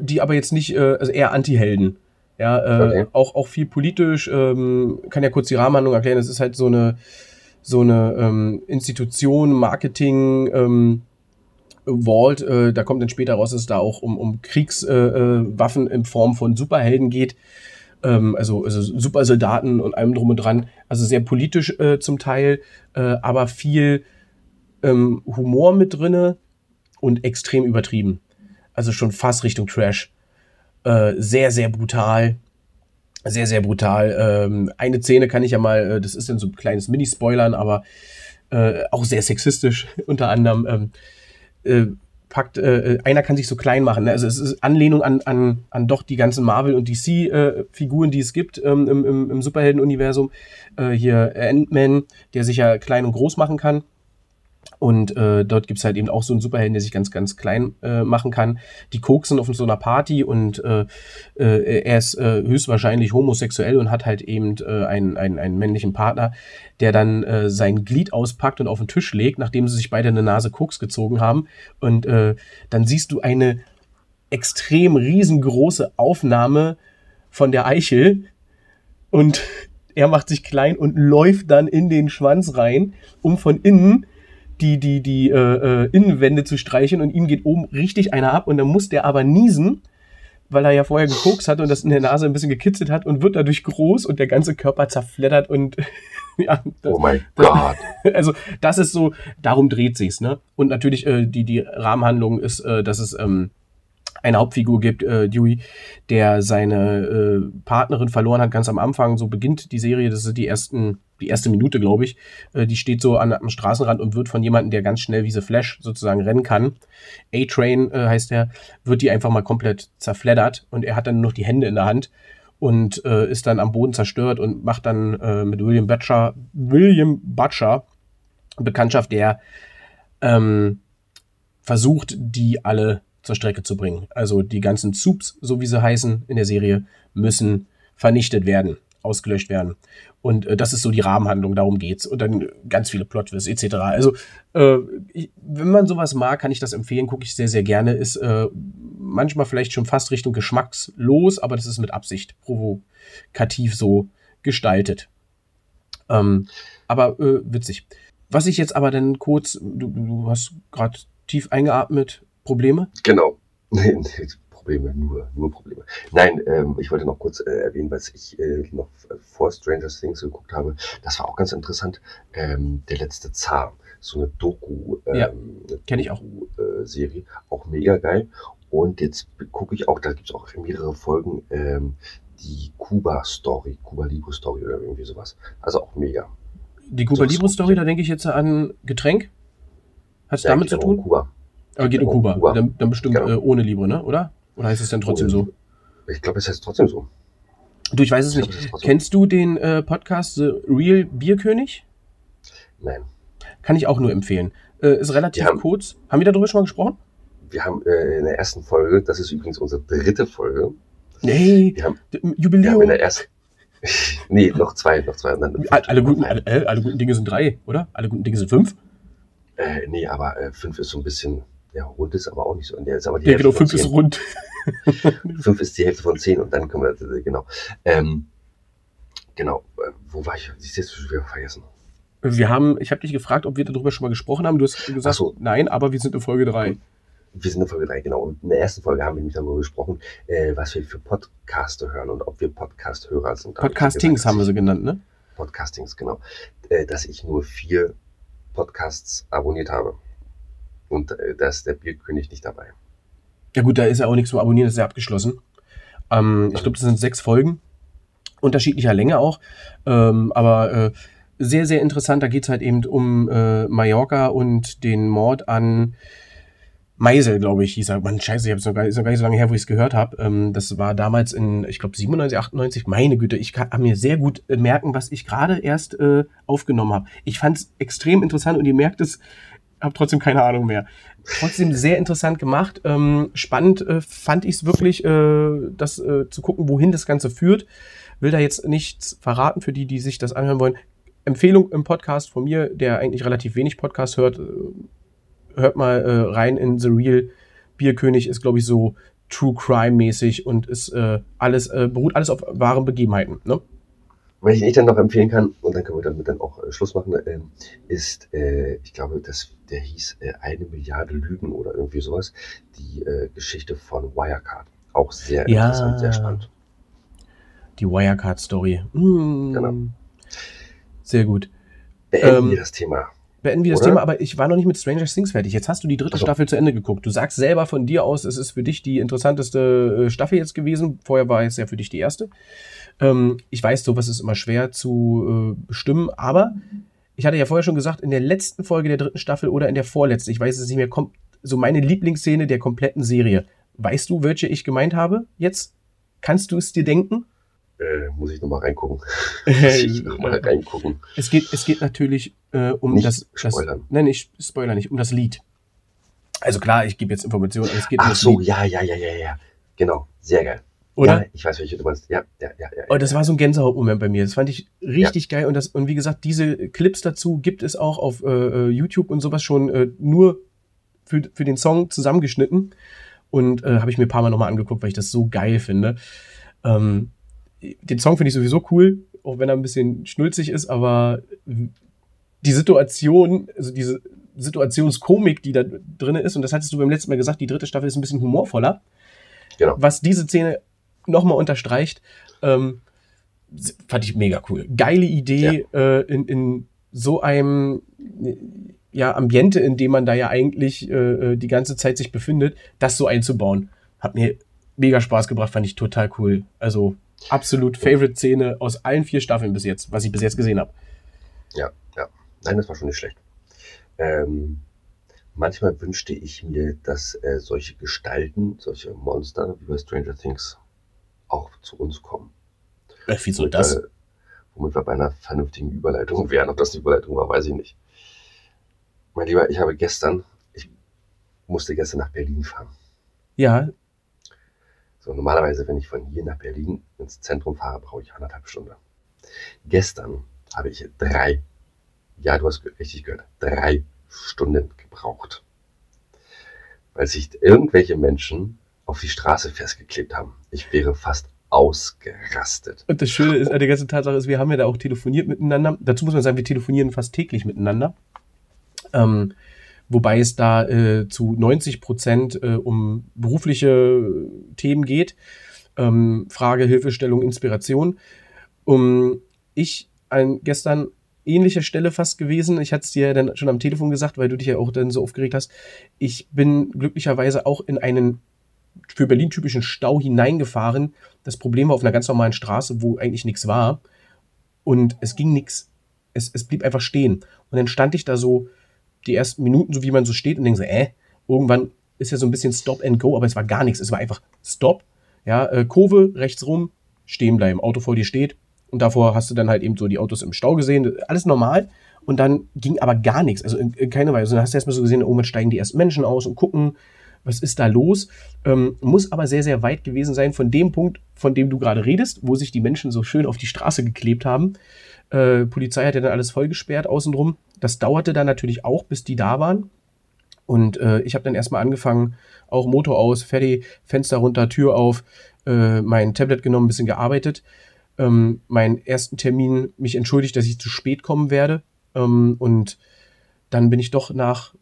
die aber jetzt nicht, äh, also eher Anti-Helden. Ja, okay. auch, auch viel politisch. Ähm, kann ja kurz die Rahmenhandlung erklären. Es ist halt so eine, so eine ähm, Institution, Marketing, ähm, Vault, äh, da kommt dann später raus, dass es da auch um, um Kriegswaffen äh, in Form von Superhelden geht. Ähm, also, also Supersoldaten und allem drum und dran. Also sehr politisch äh, zum Teil, äh, aber viel ähm, Humor mit drinne und extrem übertrieben. Also schon fast Richtung Trash. Äh, sehr, sehr brutal. Sehr, sehr brutal. Ähm, eine Szene kann ich ja mal, äh, das ist dann so ein kleines Mini-Spoilern, aber äh, auch sehr sexistisch unter anderem. Ähm, äh, packt, äh, einer kann sich so klein machen. Ne? Also es ist Anlehnung an, an, an doch die ganzen Marvel- und DC-Figuren, äh, die es gibt ähm, im, im, Superhelden-Universum. Äh, hier Ant-Man, der sich ja klein und groß machen kann. Und äh, dort gibt es halt eben auch so einen Superhelden, der sich ganz, ganz klein äh, machen kann. Die koksen auf so einer Party und äh, äh, er ist äh, höchstwahrscheinlich homosexuell und hat halt eben äh, einen, einen, einen männlichen Partner, der dann äh, sein Glied auspackt und auf den Tisch legt, nachdem sie sich beide eine Nase Koks gezogen haben. Und äh, dann siehst du eine extrem riesengroße Aufnahme von der Eichel und er macht sich klein und läuft dann in den Schwanz rein, um von innen die, die, die äh, äh, Innenwände zu streichen und ihm geht oben richtig einer ab und dann muss der aber niesen, weil er ja vorher gekokst hat und das in der Nase ein bisschen gekitzelt hat und wird dadurch groß und der ganze Körper zerfleddert und ja, das, oh mein Gott. Also das ist so, darum dreht sich's, ne? Und natürlich äh, die, die Rahmenhandlung ist, äh, dass es ähm, eine Hauptfigur gibt, äh, Dewey, der seine äh, Partnerin verloren hat ganz am Anfang. So beginnt die Serie, das sind die ersten, die erste Minute, glaube ich. Äh, die steht so an, am Straßenrand und wird von jemandem, der ganz schnell wie The Flash sozusagen rennen kann. A-Train äh, heißt er, wird die einfach mal komplett zerfleddert und er hat dann nur noch die Hände in der Hand und äh, ist dann am Boden zerstört und macht dann äh, mit William Butcher, William Butcher Bekanntschaft, der ähm, versucht, die alle zur Strecke zu bringen. Also die ganzen Subs, so wie sie heißen in der Serie, müssen vernichtet werden, ausgelöscht werden. Und äh, das ist so die Rahmenhandlung, darum geht's. Und dann ganz viele Plotwists etc. Also, äh, ich, wenn man sowas mag, kann ich das empfehlen, gucke ich sehr, sehr gerne. Ist äh, manchmal vielleicht schon fast Richtung geschmackslos, aber das ist mit Absicht provokativ so gestaltet. Ähm, aber äh, witzig. Was ich jetzt aber dann kurz, du, du hast gerade tief eingeatmet, Probleme? Genau. Probleme, nur, nur Probleme. Nein, ähm, ich wollte noch kurz äh, erwähnen, was ich äh, noch vor Stranger Things geguckt habe. Das war auch ganz interessant. Ähm, der letzte Zar. so eine Doku, ähm, Ja, eine kenn ich auch. Doku-Serie, auch mega geil. Und jetzt gucke ich auch, da gibt es auch mehrere Folgen, ähm, die Kuba-Story, Kuba-Libre-Story oder irgendwie sowas. Also auch mega. Die Cuba So, Libre so. Story, da denke ich jetzt an Getränk. Hat es Ja, damit zu tun? Kuba. Aber geht um Kuba. Kuba. Dann, dann bestimmt Genau. äh, ohne Libre, ne? Oder? Oder heißt es dann trotzdem so? Ich glaube, es heißt trotzdem so. Du, ich weiß es Ich glaub, nicht. es ist trotzdem- Kennst du den äh, Podcast The Real Bierkönig? Nein. Kann ich auch nur empfehlen. Äh, ist relativ haben- kurz. Haben wir darüber schon mal gesprochen? Wir haben äh, in der ersten Folge, das ist übrigens unsere dritte Folge, Nee, wir haben, d- wir haben Jubiläum. in der ersten, nee, noch zwei, noch zwei. Dann All- alle, guten, alle, äh, alle guten Dinge sind drei, oder? Alle guten Dinge sind fünf? Äh, nee, aber äh, fünf ist so ein bisschen, ja, rund ist aber auch nicht so. Und der ist aber die Ja, Hälfte genau, fünf ist rund. Fünf ist die Hälfte von zehn und dann können wir, genau. Ähm, genau, äh, wo war ich? Siehst du jetzt schon wieder vergessen? Wir haben, ich habe dich gefragt, ob wir darüber schon mal gesprochen haben. Du hast gesagt, so. nein, aber wir sind in Folge drei. Wir sind in Folge drei, genau. Und in der ersten Folge haben wir nämlich darüber gesprochen, äh, was wir für Podcaste hören und ob wir Podcast-Hörer sind. Hab Podcastings gesagt, haben wir sie genannt, ne? Podcastings, genau. Äh, dass ich nur vier Podcasts abonniert habe. Und äh, da ist der Bierkönig nicht dabei. Ja gut, da ist ja auch nichts zum Abonnieren, das ist ja abgeschlossen. Ähm, ich glaube, das sind sechs Folgen, unterschiedlicher Länge auch. Ähm, aber äh, sehr, sehr interessant. Da geht es halt eben um äh, Mallorca und den Mord an Meisel, glaube ich, hieß er. Mann, scheiße, ich habe es noch, gar- noch gar nicht so lange her, wo ich es gehört habe. Ähm, das war damals in, ich glaube, 97, 98. Meine Güte, ich kann mir sehr gut äh, merken, was ich gerade erst äh, aufgenommen habe. Ich fand es extrem interessant und ihr merkt es, habe trotzdem keine Ahnung mehr. Trotzdem sehr interessant gemacht. Ähm, spannend äh, fand ich es wirklich, äh, das äh, zu gucken, wohin das Ganze führt. Will da jetzt nichts verraten für die, die sich das anhören wollen. Empfehlung im Podcast von mir, der eigentlich relativ wenig Podcast hört. Äh, hört mal äh, rein in The Real Bierkönig, ist, glaube ich, so True Crime-mäßig und ist äh, alles, beruht alles auf wahren Begebenheiten. Ne? Was ich dann noch empfehlen kann, und dann können wir damit dann auch äh, Schluss machen, ähm, ist, äh, ich glaube, dass der hieß äh, eine Milliarde Lügen oder irgendwie sowas, die äh, Geschichte von Wirecard. Auch sehr Ja. interessant, sehr spannend. Die Wirecard-Story. Mm. Genau. Sehr gut. Beenden Ähm, wir das Thema. Beenden wir das Oder? Thema, aber ich war noch nicht mit Stranger Things fertig. Jetzt hast du die dritte Ach so. Staffel zu Ende geguckt. Du sagst selber von dir aus, es ist für dich die interessanteste äh, Staffel jetzt gewesen. Vorher war es ja für dich die erste. Ähm, ich weiß, sowas ist immer schwer zu äh, bestimmen, aber ich hatte ja vorher schon gesagt, in der letzten Folge der dritten Staffel oder in der vorletzten, ich weiß es nicht mehr, kommt so meine Lieblingsszene der kompletten Serie. Weißt du, welche ich gemeint habe jetzt? Kannst du es dir denken? Äh, muss ich nochmal reingucken. muss ich nochmal reingucken. Es geht, es geht natürlich äh, um Nicht das, das. spoilern. Nein, ich spoiler nicht, um das Lied. Also klar, ich gebe jetzt Informationen, aber es geht um Ach das so, Lied. ja, ja, ja, ja, ja. Genau, sehr geil. Oder? Ja, ich weiß, welche du meinst. Ja, ja, ja, ja. Oh, das war so ein Gänsehautmoment bei mir. Das fand ich richtig geil. Und, das, und wie gesagt, diese Clips dazu gibt es auch auf äh, äh, YouTube und sowas schon äh, nur für, für den Song zusammengeschnitten. Und äh, habe ich mir ein paar Mal nochmal angeguckt, weil ich das so geil finde. Ähm, den Song finde ich sowieso cool, auch wenn er ein bisschen schnulzig ist, aber die Situation, also diese Situationskomik, die da drin ist, und das hattest du beim letzten Mal gesagt, die dritte Staffel ist ein bisschen humorvoller. Genau. Was diese Szene nochmal unterstreicht, ähm, fand ich mega cool. Geile Idee äh, in, in so einem äh, ja, Ambiente, in dem man da ja eigentlich äh, die ganze Zeit sich befindet, das so einzubauen. Hat mir mega Spaß gebracht, fand ich total cool. Also absolut Favorite-Szene aus allen vier Staffeln bis jetzt, was ich bis jetzt gesehen habe. Ja, ja. Nein, das war schon nicht schlecht. Ähm, manchmal wünschte ich mir, dass äh, solche Gestalten, solche Monster wie bei Stranger Things auch zu uns kommen. Äh, wie soll Und, das? Äh, womit wir bei einer vernünftigen Überleitung wären. Ob das eine Überleitung war, weiß ich nicht. Mein Lieber, ich habe gestern, ich musste gestern nach Berlin fahren. ja, So, normalerweise, wenn ich von hier nach Berlin ins Zentrum fahre, brauche ich anderthalb Stunden. Gestern habe ich drei, ja, du hast richtig gehört, drei Stunden gebraucht. Weil sich irgendwelche Menschen auf die Straße festgeklebt haben. Ich wäre fast ausgerastet. Und das Schöne ist, an der ganzen Tatsache ist, wir haben ja da auch telefoniert miteinander. Dazu muss man sagen, wir telefonieren fast täglich miteinander. Ähm, wobei es da äh, zu 90 Prozent äh, um berufliche Themen geht. Ähm, Frage, Hilfestellung, Inspiration. Um, ich ein, gestern ähnliche Stelle fast gewesen. Ich hatte es dir ja dann schon am Telefon gesagt, weil du dich ja auch dann so aufgeregt hast. Ich bin glücklicherweise auch in einen für Berlin typischen Stau hineingefahren. Das Problem war auf einer ganz normalen Straße, wo eigentlich nichts war. Und es ging nichts. Es, es blieb einfach stehen. Und dann stand ich da so die ersten Minuten, so wie man so steht, und denke so, äh, irgendwann ist ja so ein bisschen Stop and Go, aber es war gar nichts. Es war einfach Stop, ja, äh, Kurve, rechts rum, stehen bleiben. Auto vor dir steht. Und davor hast du dann halt eben so die Autos im Stau gesehen. Alles normal. Und dann ging aber gar nichts. Also in, in keiner Weise. Und dann hast du erstmal so gesehen, irgendwann steigen die ersten Menschen aus und gucken, was ist da los? Ähm, muss aber sehr, sehr weit gewesen sein von dem Punkt, von dem du gerade redest, wo sich die Menschen so schön auf die Straße geklebt haben. Äh, Polizei hat ja dann alles vollgesperrt außenrum. Das dauerte dann natürlich auch, bis die da waren. Und äh, ich habe dann erstmal angefangen, auch Motor aus, fertig, Fenster runter, Tür auf, äh, mein Tablet genommen, ein bisschen gearbeitet. Ähm, meinen ersten Termin mich entschuldigt, dass ich zu spät kommen werde. Ähm, und dann bin ich doch nach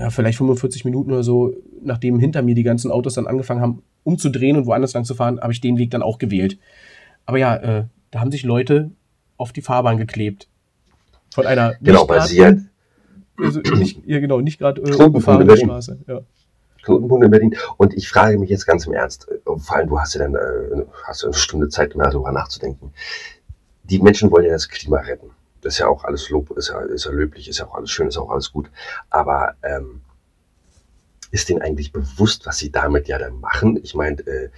ja, vielleicht 45 Minuten oder so, nachdem hinter mir die ganzen Autos dann angefangen haben, umzudrehen und woanders lang zu fahren, habe ich den Weg dann auch gewählt. Aber ja, äh, da haben sich Leute auf die Fahrbahn geklebt. Von einer genau, weil sie halt also nicht, ja, genau, nicht gerade äh, unbefahrene Straße. Ja. Knotenpunkt in Berlin. Und ich frage mich jetzt ganz im Ernst, äh, vor allem du hast ja dann äh, hast eine Stunde Zeit, mehr darüber nachzudenken. Die Menschen wollen ja das Klima retten. Das ist ja auch alles Lob, ist ja, ist ja löblich, ist ja auch alles schön, ist auch alles gut. Aber ähm, ist denen eigentlich bewusst, was sie damit ja dann machen? Ich meine, äh,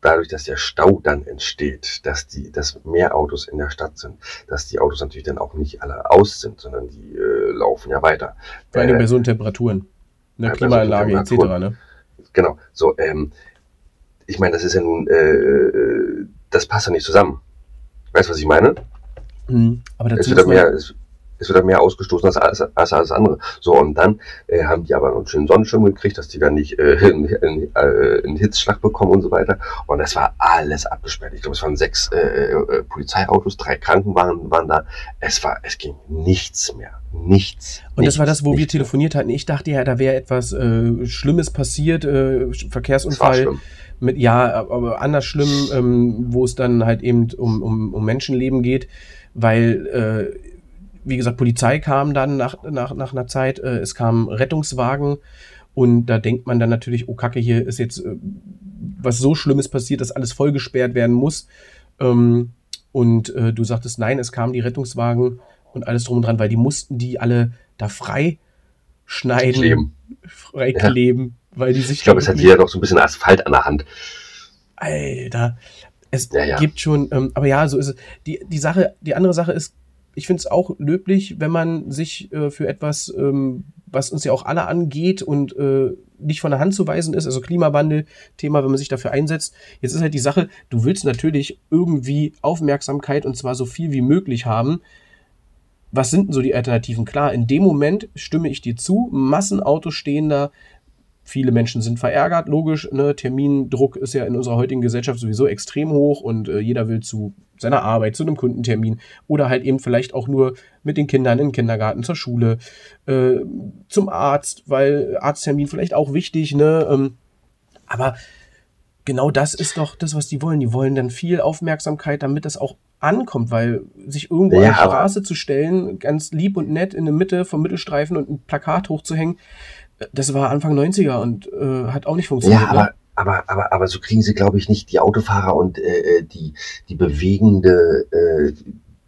dadurch, dass der Stau dann entsteht, dass die, dass mehr Autos in der Stadt sind, dass die Autos natürlich dann auch nicht alle aus sind, sondern die äh, laufen ja weiter. Vor allem äh, bei Temperaturen, ne, Klimaanlage etc. Ne? Genau. So, ähm, ich meine, das ist ja nun, äh, das passt ja nicht zusammen. Weißt du, was ich meine? Mhm. Aber dazu es wird, mehr, es, es wird mehr ausgestoßen als alles, als alles andere. So, und dann äh, haben die aber einen schönen Sonnenschirm gekriegt, dass die dann nicht äh, einen, einen, äh, einen Hitzschlag bekommen und so weiter. Und das war alles abgesperrt. Ich glaube, es waren sechs äh, äh, Polizeiautos, drei Krankenwagen waren da. Es war, es ging nichts mehr. Nichts. Und nichts, das war das, wo wir telefoniert hatten. Ich dachte ja, da wäre etwas äh, Schlimmes passiert, äh, Verkehrsunfall mit, ja, aber anders schlimm, ähm, wo es dann halt eben um, um, um Menschenleben geht weil, äh, wie gesagt, Polizei kam dann nach, nach, nach einer Zeit, äh, es kamen Rettungswagen und da denkt man dann natürlich, oh Kacke, hier ist jetzt äh, was so Schlimmes passiert, dass alles vollgesperrt werden muss. Ähm, und äh, du sagtest, nein, es kamen die Rettungswagen und alles drum und dran, weil die mussten die alle da frei schneiden, kleben. frei kleben, ja. weil die sich. Ich glaube, es hat jeder noch so ein bisschen Asphalt an der Hand. Alter, es ja, ja. gibt schon, ähm, aber ja, so ist es. Die, die Sache, die andere Sache ist, ich finde es auch löblich, wenn man sich äh, für etwas, ähm, was uns ja auch alle angeht und äh, nicht von der Hand zu weisen ist, also Klimawandel-Thema, wenn man sich dafür einsetzt. Jetzt ist halt die Sache, du willst natürlich irgendwie Aufmerksamkeit und zwar so viel wie möglich haben. Was sind denn so die Alternativen? Klar, in dem Moment stimme ich dir zu, Massenautos stehen da, Viele Menschen sind verärgert, logisch. Ne? Termindruck ist ja in unserer heutigen Gesellschaft sowieso extrem hoch und äh, jeder will zu seiner Arbeit, zu einem Kundentermin oder halt eben vielleicht auch nur mit den Kindern im Kindergarten, zur Schule, äh, zum Arzt, weil Arzttermin vielleicht auch wichtig. Ne? Ähm, aber genau das ist doch das, was die wollen. Die wollen dann viel Aufmerksamkeit, damit das auch ankommt, weil sich irgendwo ja, an die Straße zu stellen, ganz lieb und nett in der Mitte vom Mittelstreifen und ein Plakat hochzuhängen, das war Anfang 90er und äh, hat auch nicht funktioniert. Ja, aber, ne? aber, aber, aber so kriegen sie, glaube ich, nicht die Autofahrer und äh, äh, die, die bewegende, äh,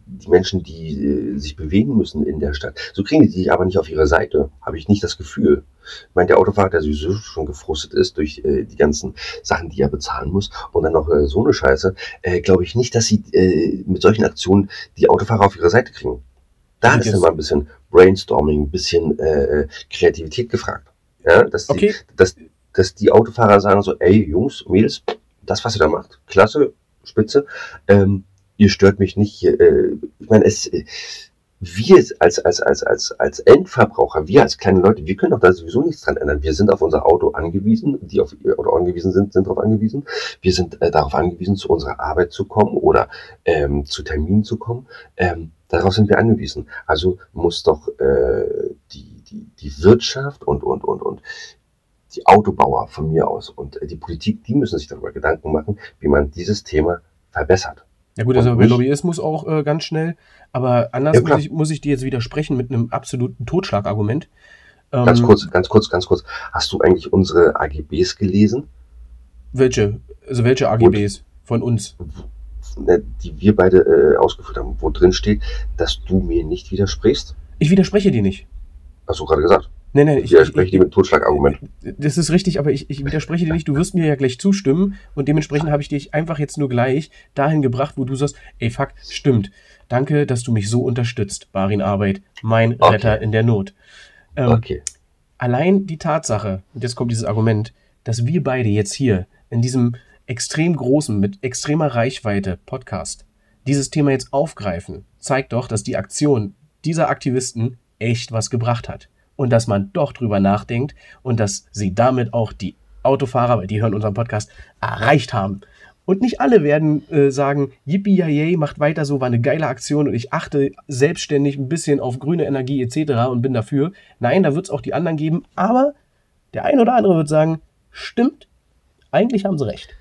die Menschen, die äh, sich bewegen müssen in der Stadt. So kriegen sie die aber nicht auf ihre Seite. Habe ich nicht das Gefühl. Ich meine, der Autofahrer, der sowieso schon gefrustet ist durch äh, die ganzen Sachen, die er bezahlen muss und dann noch äh, so eine Scheiße, äh, glaube ich nicht, dass sie äh, mit solchen Aktionen die Autofahrer auf ihre Seite kriegen. Da ist immer ein bisschen Brainstorming, ein bisschen äh, Kreativität gefragt. Ja, dass, die, okay. dass, dass die Autofahrer sagen so, ey Jungs, Mädels, das, was ihr da macht, klasse, spitze, ähm, ihr stört mich nicht. Äh, ich meine, es, wir als, als, als, als, als Endverbraucher, wir als kleine Leute, wir können doch da sowieso nichts dran ändern. Wir sind auf unser Auto angewiesen, die auf ihr Auto angewiesen sind, sind darauf angewiesen. Wir sind äh, darauf angewiesen, zu unserer Arbeit zu kommen oder ähm, zu Terminen zu kommen. Ähm, Darauf sind wir angewiesen. Also muss doch äh, die, die, die Wirtschaft und, und, und, und die Autobauer von mir aus und äh, die Politik, die müssen sich darüber Gedanken machen, wie man dieses Thema verbessert. Ja gut, also Und bei Lobbyismus auch äh, ganz schnell. Aber anders Ja, muss, ich, muss ich dir jetzt widersprechen mit einem absoluten Totschlagargument. Ähm, Ganz kurz, ganz kurz, ganz kurz. Hast du eigentlich unsere AGBs gelesen, Welche? Also welche AGBs von uns? ne, die wir beide äh, ausgeführt haben, wo drin steht, dass du mir nicht widersprichst? Ich widerspreche dir nicht. Hast du gerade gesagt? Nein, nein, Ich widerspreche dir mit Totschlagargument. das ist richtig, aber ich, ich widerspreche dir nicht. Du wirst mir ja gleich zustimmen und dementsprechend habe ich dich einfach jetzt nur gleich dahin gebracht, wo du sagst, ey fuck, stimmt. Danke, dass du mich so unterstützt, Barin Arbeit, mein Okay. Retter in der Not. Ähm, Okay. allein die Tatsache, und jetzt kommt dieses Argument, dass wir beide jetzt hier in diesem extrem großen, mit extremer Reichweite Podcast dieses Thema jetzt aufgreifen, zeigt doch, dass die Aktion dieser Aktivisten echt was gebracht hat. Und dass man doch drüber nachdenkt und dass sie damit auch die Autofahrer, weil die hören unseren Podcast, erreicht haben. Und nicht alle werden äh, sagen, yippie yay, macht weiter so, war eine geile Aktion und ich achte selbstständig ein bisschen auf grüne Energie etc. und bin dafür. Nein, da wird es auch die anderen geben, aber der ein oder andere wird sagen, stimmt, eigentlich haben sie recht.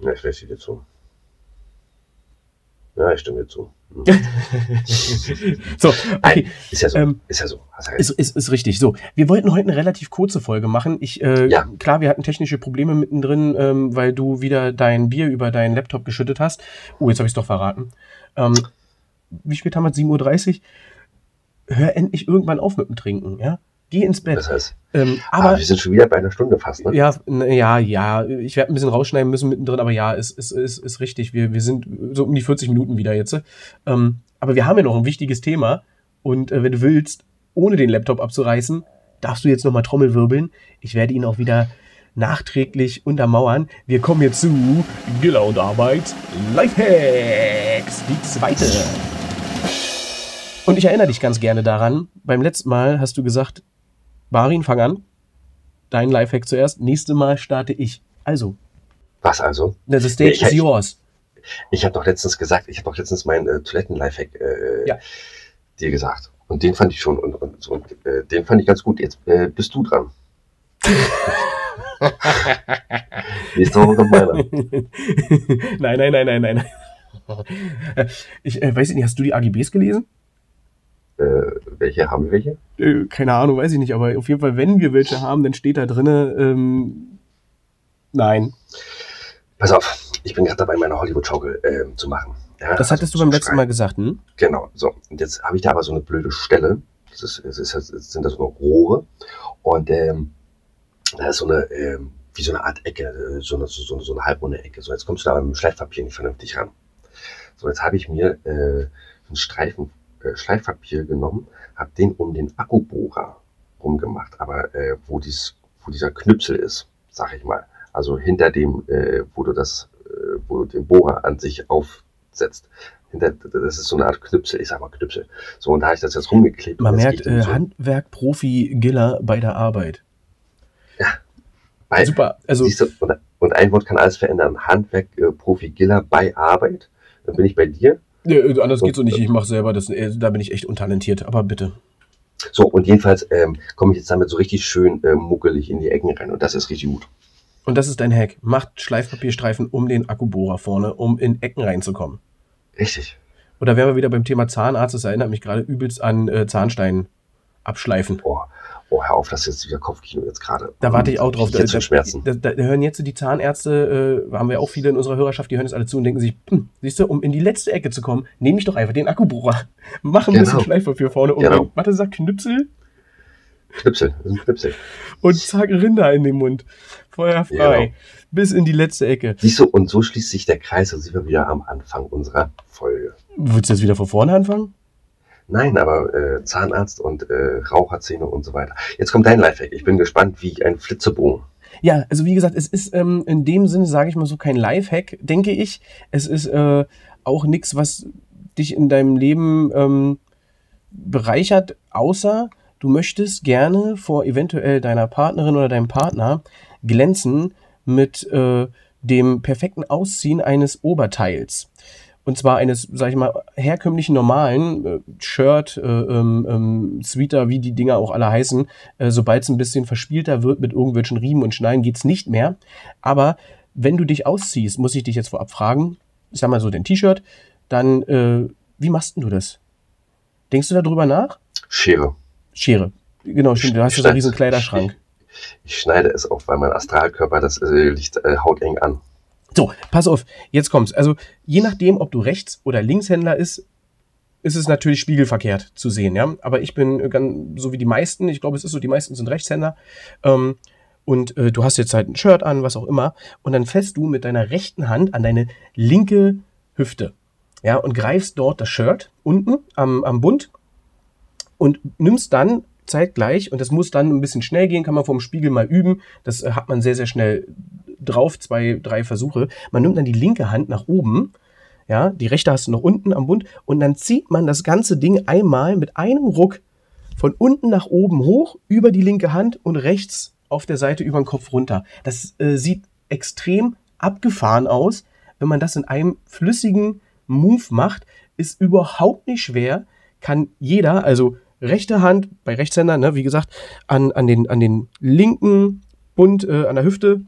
Ja, ich rechne dir zu. Ja, ich stimme dir zu. So, okay. Ist ja so. Ähm, ist ja so. Ist, ist, ist richtig. So, wir wollten heute eine relativ kurze Folge machen. Ich, äh, Ja. klar, wir hatten technische Probleme mittendrin, ähm, weil du wieder dein Bier über deinen Laptop geschüttet hast. Oh, jetzt habe ich es doch verraten. Ähm, wie spät haben wir? 7.30 Uhr? Hör endlich irgendwann auf mit dem Trinken, ja? Geh ins Bett. Das heißt, Ähm, aber aber wir sind schon wieder bei einer Stunde fast, ne? ja, ja, ja, ich werde ein bisschen rausschneiden müssen mittendrin, aber ja, es ist, ist, ist richtig. Wir, wir sind so um die 40 Minuten wieder jetzt. Ähm, aber wir haben ja noch ein wichtiges Thema und äh, wenn du willst, ohne den Laptop abzureißen, darfst du jetzt nochmal Trommel wirbeln. Ich werde ihn auch wieder nachträglich untermauern. Wir kommen jetzt zu Giller und Arbeit Lifehacks, die zweite. Und ich erinnere dich ganz gerne daran, beim letzten Mal hast du gesagt, Barin, fang an. Dein Lifehack zuerst. Nächstes Mal starte ich. Also, Was also? the stage Ich- is yours. Ich habe doch letztens gesagt, ich habe doch letztens meinen äh, Toiletten-Lifehack äh, Ja. dir gesagt. Und den fand ich schon, und, und, und äh, den fand ich ganz gut. Jetzt äh, bist du dran. Nächste Woche kommt meiner. nein, nein, nein, nein, nein. Ich äh, weiß nicht, hast du die AGBs gelesen? Äh, welche haben wir welche? Äh, keine Ahnung, weiß ich nicht, aber auf jeden Fall, wenn wir welche haben, dann steht da drinne, ähm, nein. Pass auf, ich bin gerade dabei, meine Hollywood-Schaukel äh, zu machen. Ja, Das also hattest du zu beim letzten. Mal gesagt, hm? Genau, so. Und jetzt habe ich da aber so eine blöde Stelle. Das, ist, es ist, es sind da so eine Rohre. Und ähm, da ist so eine, ähm, wie so eine Art Ecke, äh, so eine, so, eine, so eine halbrunde Ecke. So, jetzt kommst du da mit dem Schleifpapier nicht vernünftig ran. So, jetzt habe ich mir äh, einen Streifen Schleifpapier genommen, habe den um den Akkubohrer rumgemacht, aber äh, wo, dies, wo dieser Knüpsel ist, sag ich mal. Also hinter dem, äh, wo du das, äh, wo du den Bohrer an sich aufsetzt. Hinter, das ist so eine Art Knüpsel, ich sag mal Knüpsel. So, und da habe ich das jetzt rumgeklebt. Man merkt, äh, so Handwerk-Profi Giller bei der Arbeit. bei, Super, also du, und, und ein Wort kann alles verändern. Handwerk, äh, Profi, Giller bei Arbeit. Dann bin ich bei dir. Äh, anders geht's so nicht. Ich mache selber das, äh, da bin ich echt untalentiert, aber bitte. So, und jedenfalls ähm, komme ich jetzt damit so richtig schön äh, muckelig in die Ecken rein. Und das ist richtig gut. Und das ist dein Hack. Macht Schleifpapierstreifen um den Akkubohrer vorne, um in Ecken reinzukommen. Richtig. Oder wären wir wieder beim Thema Zahnarzt, das erinnert mich gerade übelst an äh, Zahnstein abschleifen. Oh, oh, hör auf, das ist jetzt wieder Kopfkino jetzt gerade. Da warte ich auch drauf. Ich jetzt schon Schmerzen. Da, da, da hören jetzt die Zahnärzte, äh, haben wir auch viele in unserer Hörerschaft, die hören jetzt alle zu und denken sich, hm, siehst du, um in die letzte Ecke zu kommen, nehme ich doch einfach den Akkubohrer. Mach ein Genau. bisschen Schleifpapier vorne um. Genau. Warte, sag Knüpsel Knipsel, das ist ein Knipsel. und zack, Rinder in den Mund. Feuer frei. Genau. Bis in die letzte Ecke. Siehst du, und so schließt sich der Kreis und sind wir wieder am Anfang unserer Folge. Willst du jetzt wieder von vorne anfangen? Nein, aber äh, Zahnarzt und äh, Raucherzähne und so weiter. Jetzt kommt dein Lifehack. Ich bin gespannt wie ein Flitzebogen. Ja, also wie gesagt, es ist ähm, in dem Sinne, sage ich mal so, kein Lifehack, denke ich. Es ist äh, auch nichts, was dich in deinem Leben ähm, bereichert, außer du möchtest gerne vor eventuell deiner Partnerin oder deinem Partner glänzen mit äh, dem perfekten Ausziehen eines Oberteils. Und zwar eines, sag ich mal, herkömmlichen normalen äh, Shirt, äh, ähm, ähm, Sweater, wie die Dinger auch alle heißen. Äh, Sobald es ein bisschen verspielter wird mit irgendwelchen Riemen und Schneiden, geht's nicht mehr. Aber wenn du dich ausziehst, muss ich dich jetzt vorab fragen, ich sag mal so, dein T-Shirt, dann, äh, wie machst denn du das? Denkst du darüber nach? Schere. Schere. Genau, stimmt. Du hast ja so einen riesen Kleiderschrank. Ich, ich, schneide es auf, weil mein Astralkörper, das äh, liegt äh, hauteng an. So, pass auf, jetzt kommt's. Also, je nachdem, ob du Rechts- oder Linkshändler ist, ist es natürlich spiegelverkehrt zu sehen, ja. Aber ich bin ganz, so wie die meisten, ich glaube, es ist so, die meisten sind Rechtshänder. Ähm, und äh, du hast jetzt halt ein Shirt an, was auch immer, und dann fällst du mit deiner rechten Hand an deine linke Hüfte, ja, und greifst dort das Shirt unten am, am Bund und nimmst dann zeitgleich, und das muss dann ein bisschen schnell gehen, kann man vom Spiegel mal üben, das äh, hat man sehr, sehr schnell drauf, zwei, drei Versuche. Man nimmt dann die linke Hand nach oben, ja, die rechte hast du noch unten am Bund, und dann zieht man das ganze Ding einmal mit einem Ruck von unten nach oben hoch über die linke Hand und rechts auf der Seite über den Kopf runter. Das äh, sieht extrem abgefahren aus. Wenn man das in einem flüssigen Move macht, ist überhaupt nicht schwer, kann jeder, also rechte Hand bei Rechtshändern, ne, wie gesagt, an, an, den, an den linken Bund äh, an der Hüfte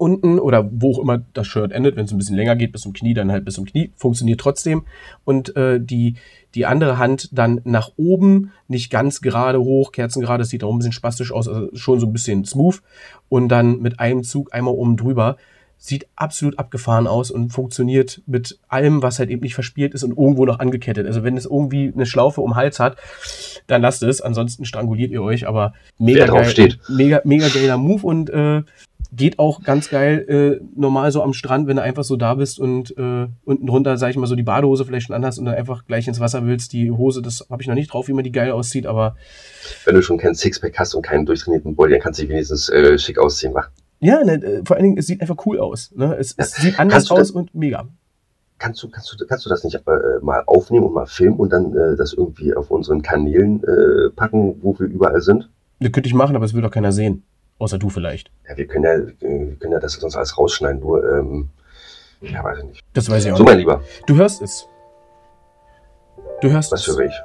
unten oder wo auch immer das Shirt endet, wenn es ein bisschen länger geht, bis zum Knie, dann halt bis zum Knie, funktioniert trotzdem. Und äh, die, die andere Hand dann nach oben, nicht ganz gerade hoch, kerzengerade, das sieht auch ein bisschen spastisch aus, also schon so ein bisschen smooth. Und dann mit einem Zug einmal oben drüber. Sieht absolut abgefahren aus und funktioniert mit allem, was halt eben nicht verspielt ist und irgendwo noch angekettet. Also wenn es irgendwie eine Schlaufe um den Hals hat, dann lasst es. Ansonsten stranguliert ihr euch, aber mega geil, mega, mega geiler Move und äh, geht auch ganz geil äh, normal so am Strand, wenn du einfach so da bist und äh, unten drunter, sag ich mal, so die Badehose vielleicht schon anhast und dann einfach gleich ins Wasser willst. Die Hose, das habe ich noch nicht drauf, wie man die geil aussieht, aber. Wenn du schon kein Sixpack hast und keinen durchtrainierten Body, dann kannst du dich wenigstens äh, schick ausziehen, wa? Ja, ne, äh, vor allen Dingen, es sieht einfach cool aus. Ne? Es, es sieht anders aus und mega. Kannst du, kannst du, kannst du das nicht äh, mal aufnehmen und mal filmen und dann äh, das irgendwie auf unseren Kanälen äh, packen, wo wir überall sind? Das könnte ich machen, aber es will doch keiner sehen. Außer du vielleicht. Ja, wir können ja, wir können ja das sonst alles rausschneiden, nur, ähm, ja, weiß ich nicht. Das weiß ich auch so, nicht. So, mein Lieber. Du hörst es. Du hörst Was es. höre ich?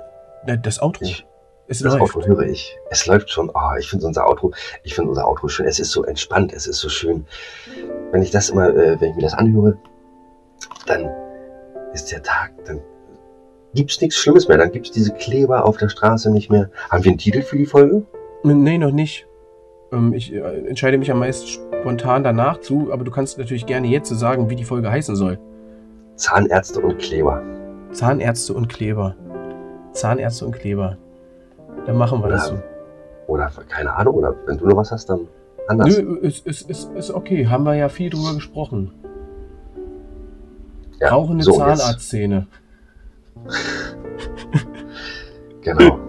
Das Outro. Ich, es das läuft. Outro höre ich. Es läuft schon. Oh, ich finde unser Outro, ich finde unser Outro schön. Es ist so entspannt, es ist so schön. Wenn ich das immer, äh, wenn ich mir das anhöre, dann ist der Tag, dann gibt es nichts Schlimmes mehr. Dann gibt es diese Kleber auf der Straße nicht mehr. Haben wir einen Titel für die Folge? Nee, noch nicht. Ähm, ich äh, entscheide mich am meisten spontan danach zu, aber du kannst natürlich gerne jetzt sagen, wie die Folge heißen soll. Zahnärzte und Kleber. Zahnärzte und Kleber. Zahnärzte und Kleber. Dann machen wir oder, das so. Oder keine Ahnung, oder wenn du noch was hast, dann anders. Nö, ist, ist, ist, ist okay. Haben wir ja viel drüber gesprochen. Ja, Rauchende so, Zahnarztszene. genau.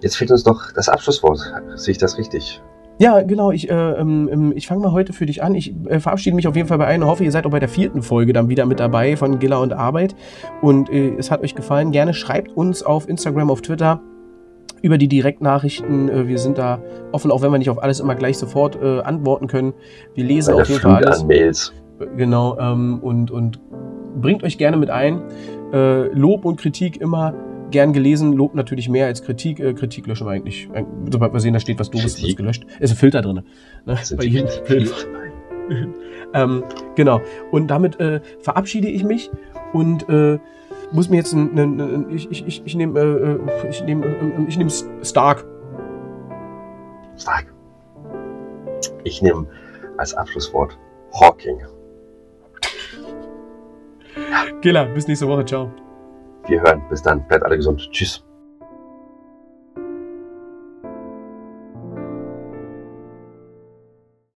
Jetzt fehlt uns doch das Abschlusswort. Sehe ich das richtig? Ja, genau. Ich, äh, ähm, ich fange mal heute für dich an. Ich äh, verabschiede mich auf jeden Fall bei allen. Hoffe, ihr seid auch bei der vierten Folge dann wieder mit dabei von Gilla und Arbeit. Und äh, es hat euch gefallen. Gerne schreibt uns auf Instagram, auf Twitter über die Direktnachrichten. Äh, wir sind da offen, auch wenn wir nicht auf alles immer gleich sofort äh, antworten können. Wir lesen auf jeden Fall alles. An Mails. Genau. Ähm, und, und bringt euch gerne mit ein. Äh, Lob und Kritik immer gern gelesen, Lob natürlich mehr als Kritik. Äh, Kritik löschen wir eigentlich. Sobald wir sehen, da steht was Doofes, wird gelöscht. Ist ein Filter drin. Ne? Bei jedem Film. ähm, genau. Und damit äh, verabschiede ich mich und äh, muss mir jetzt ein, ein, ein ich, ich, ich, ich nehme äh, ich nehme äh, ich nehme Stark. Stark. Ich nehme als Abschlusswort Hawking. Killer, bis nächste Woche. Ciao. Wir hören. Bis dann. Bleibt alle gesund. Tschüss.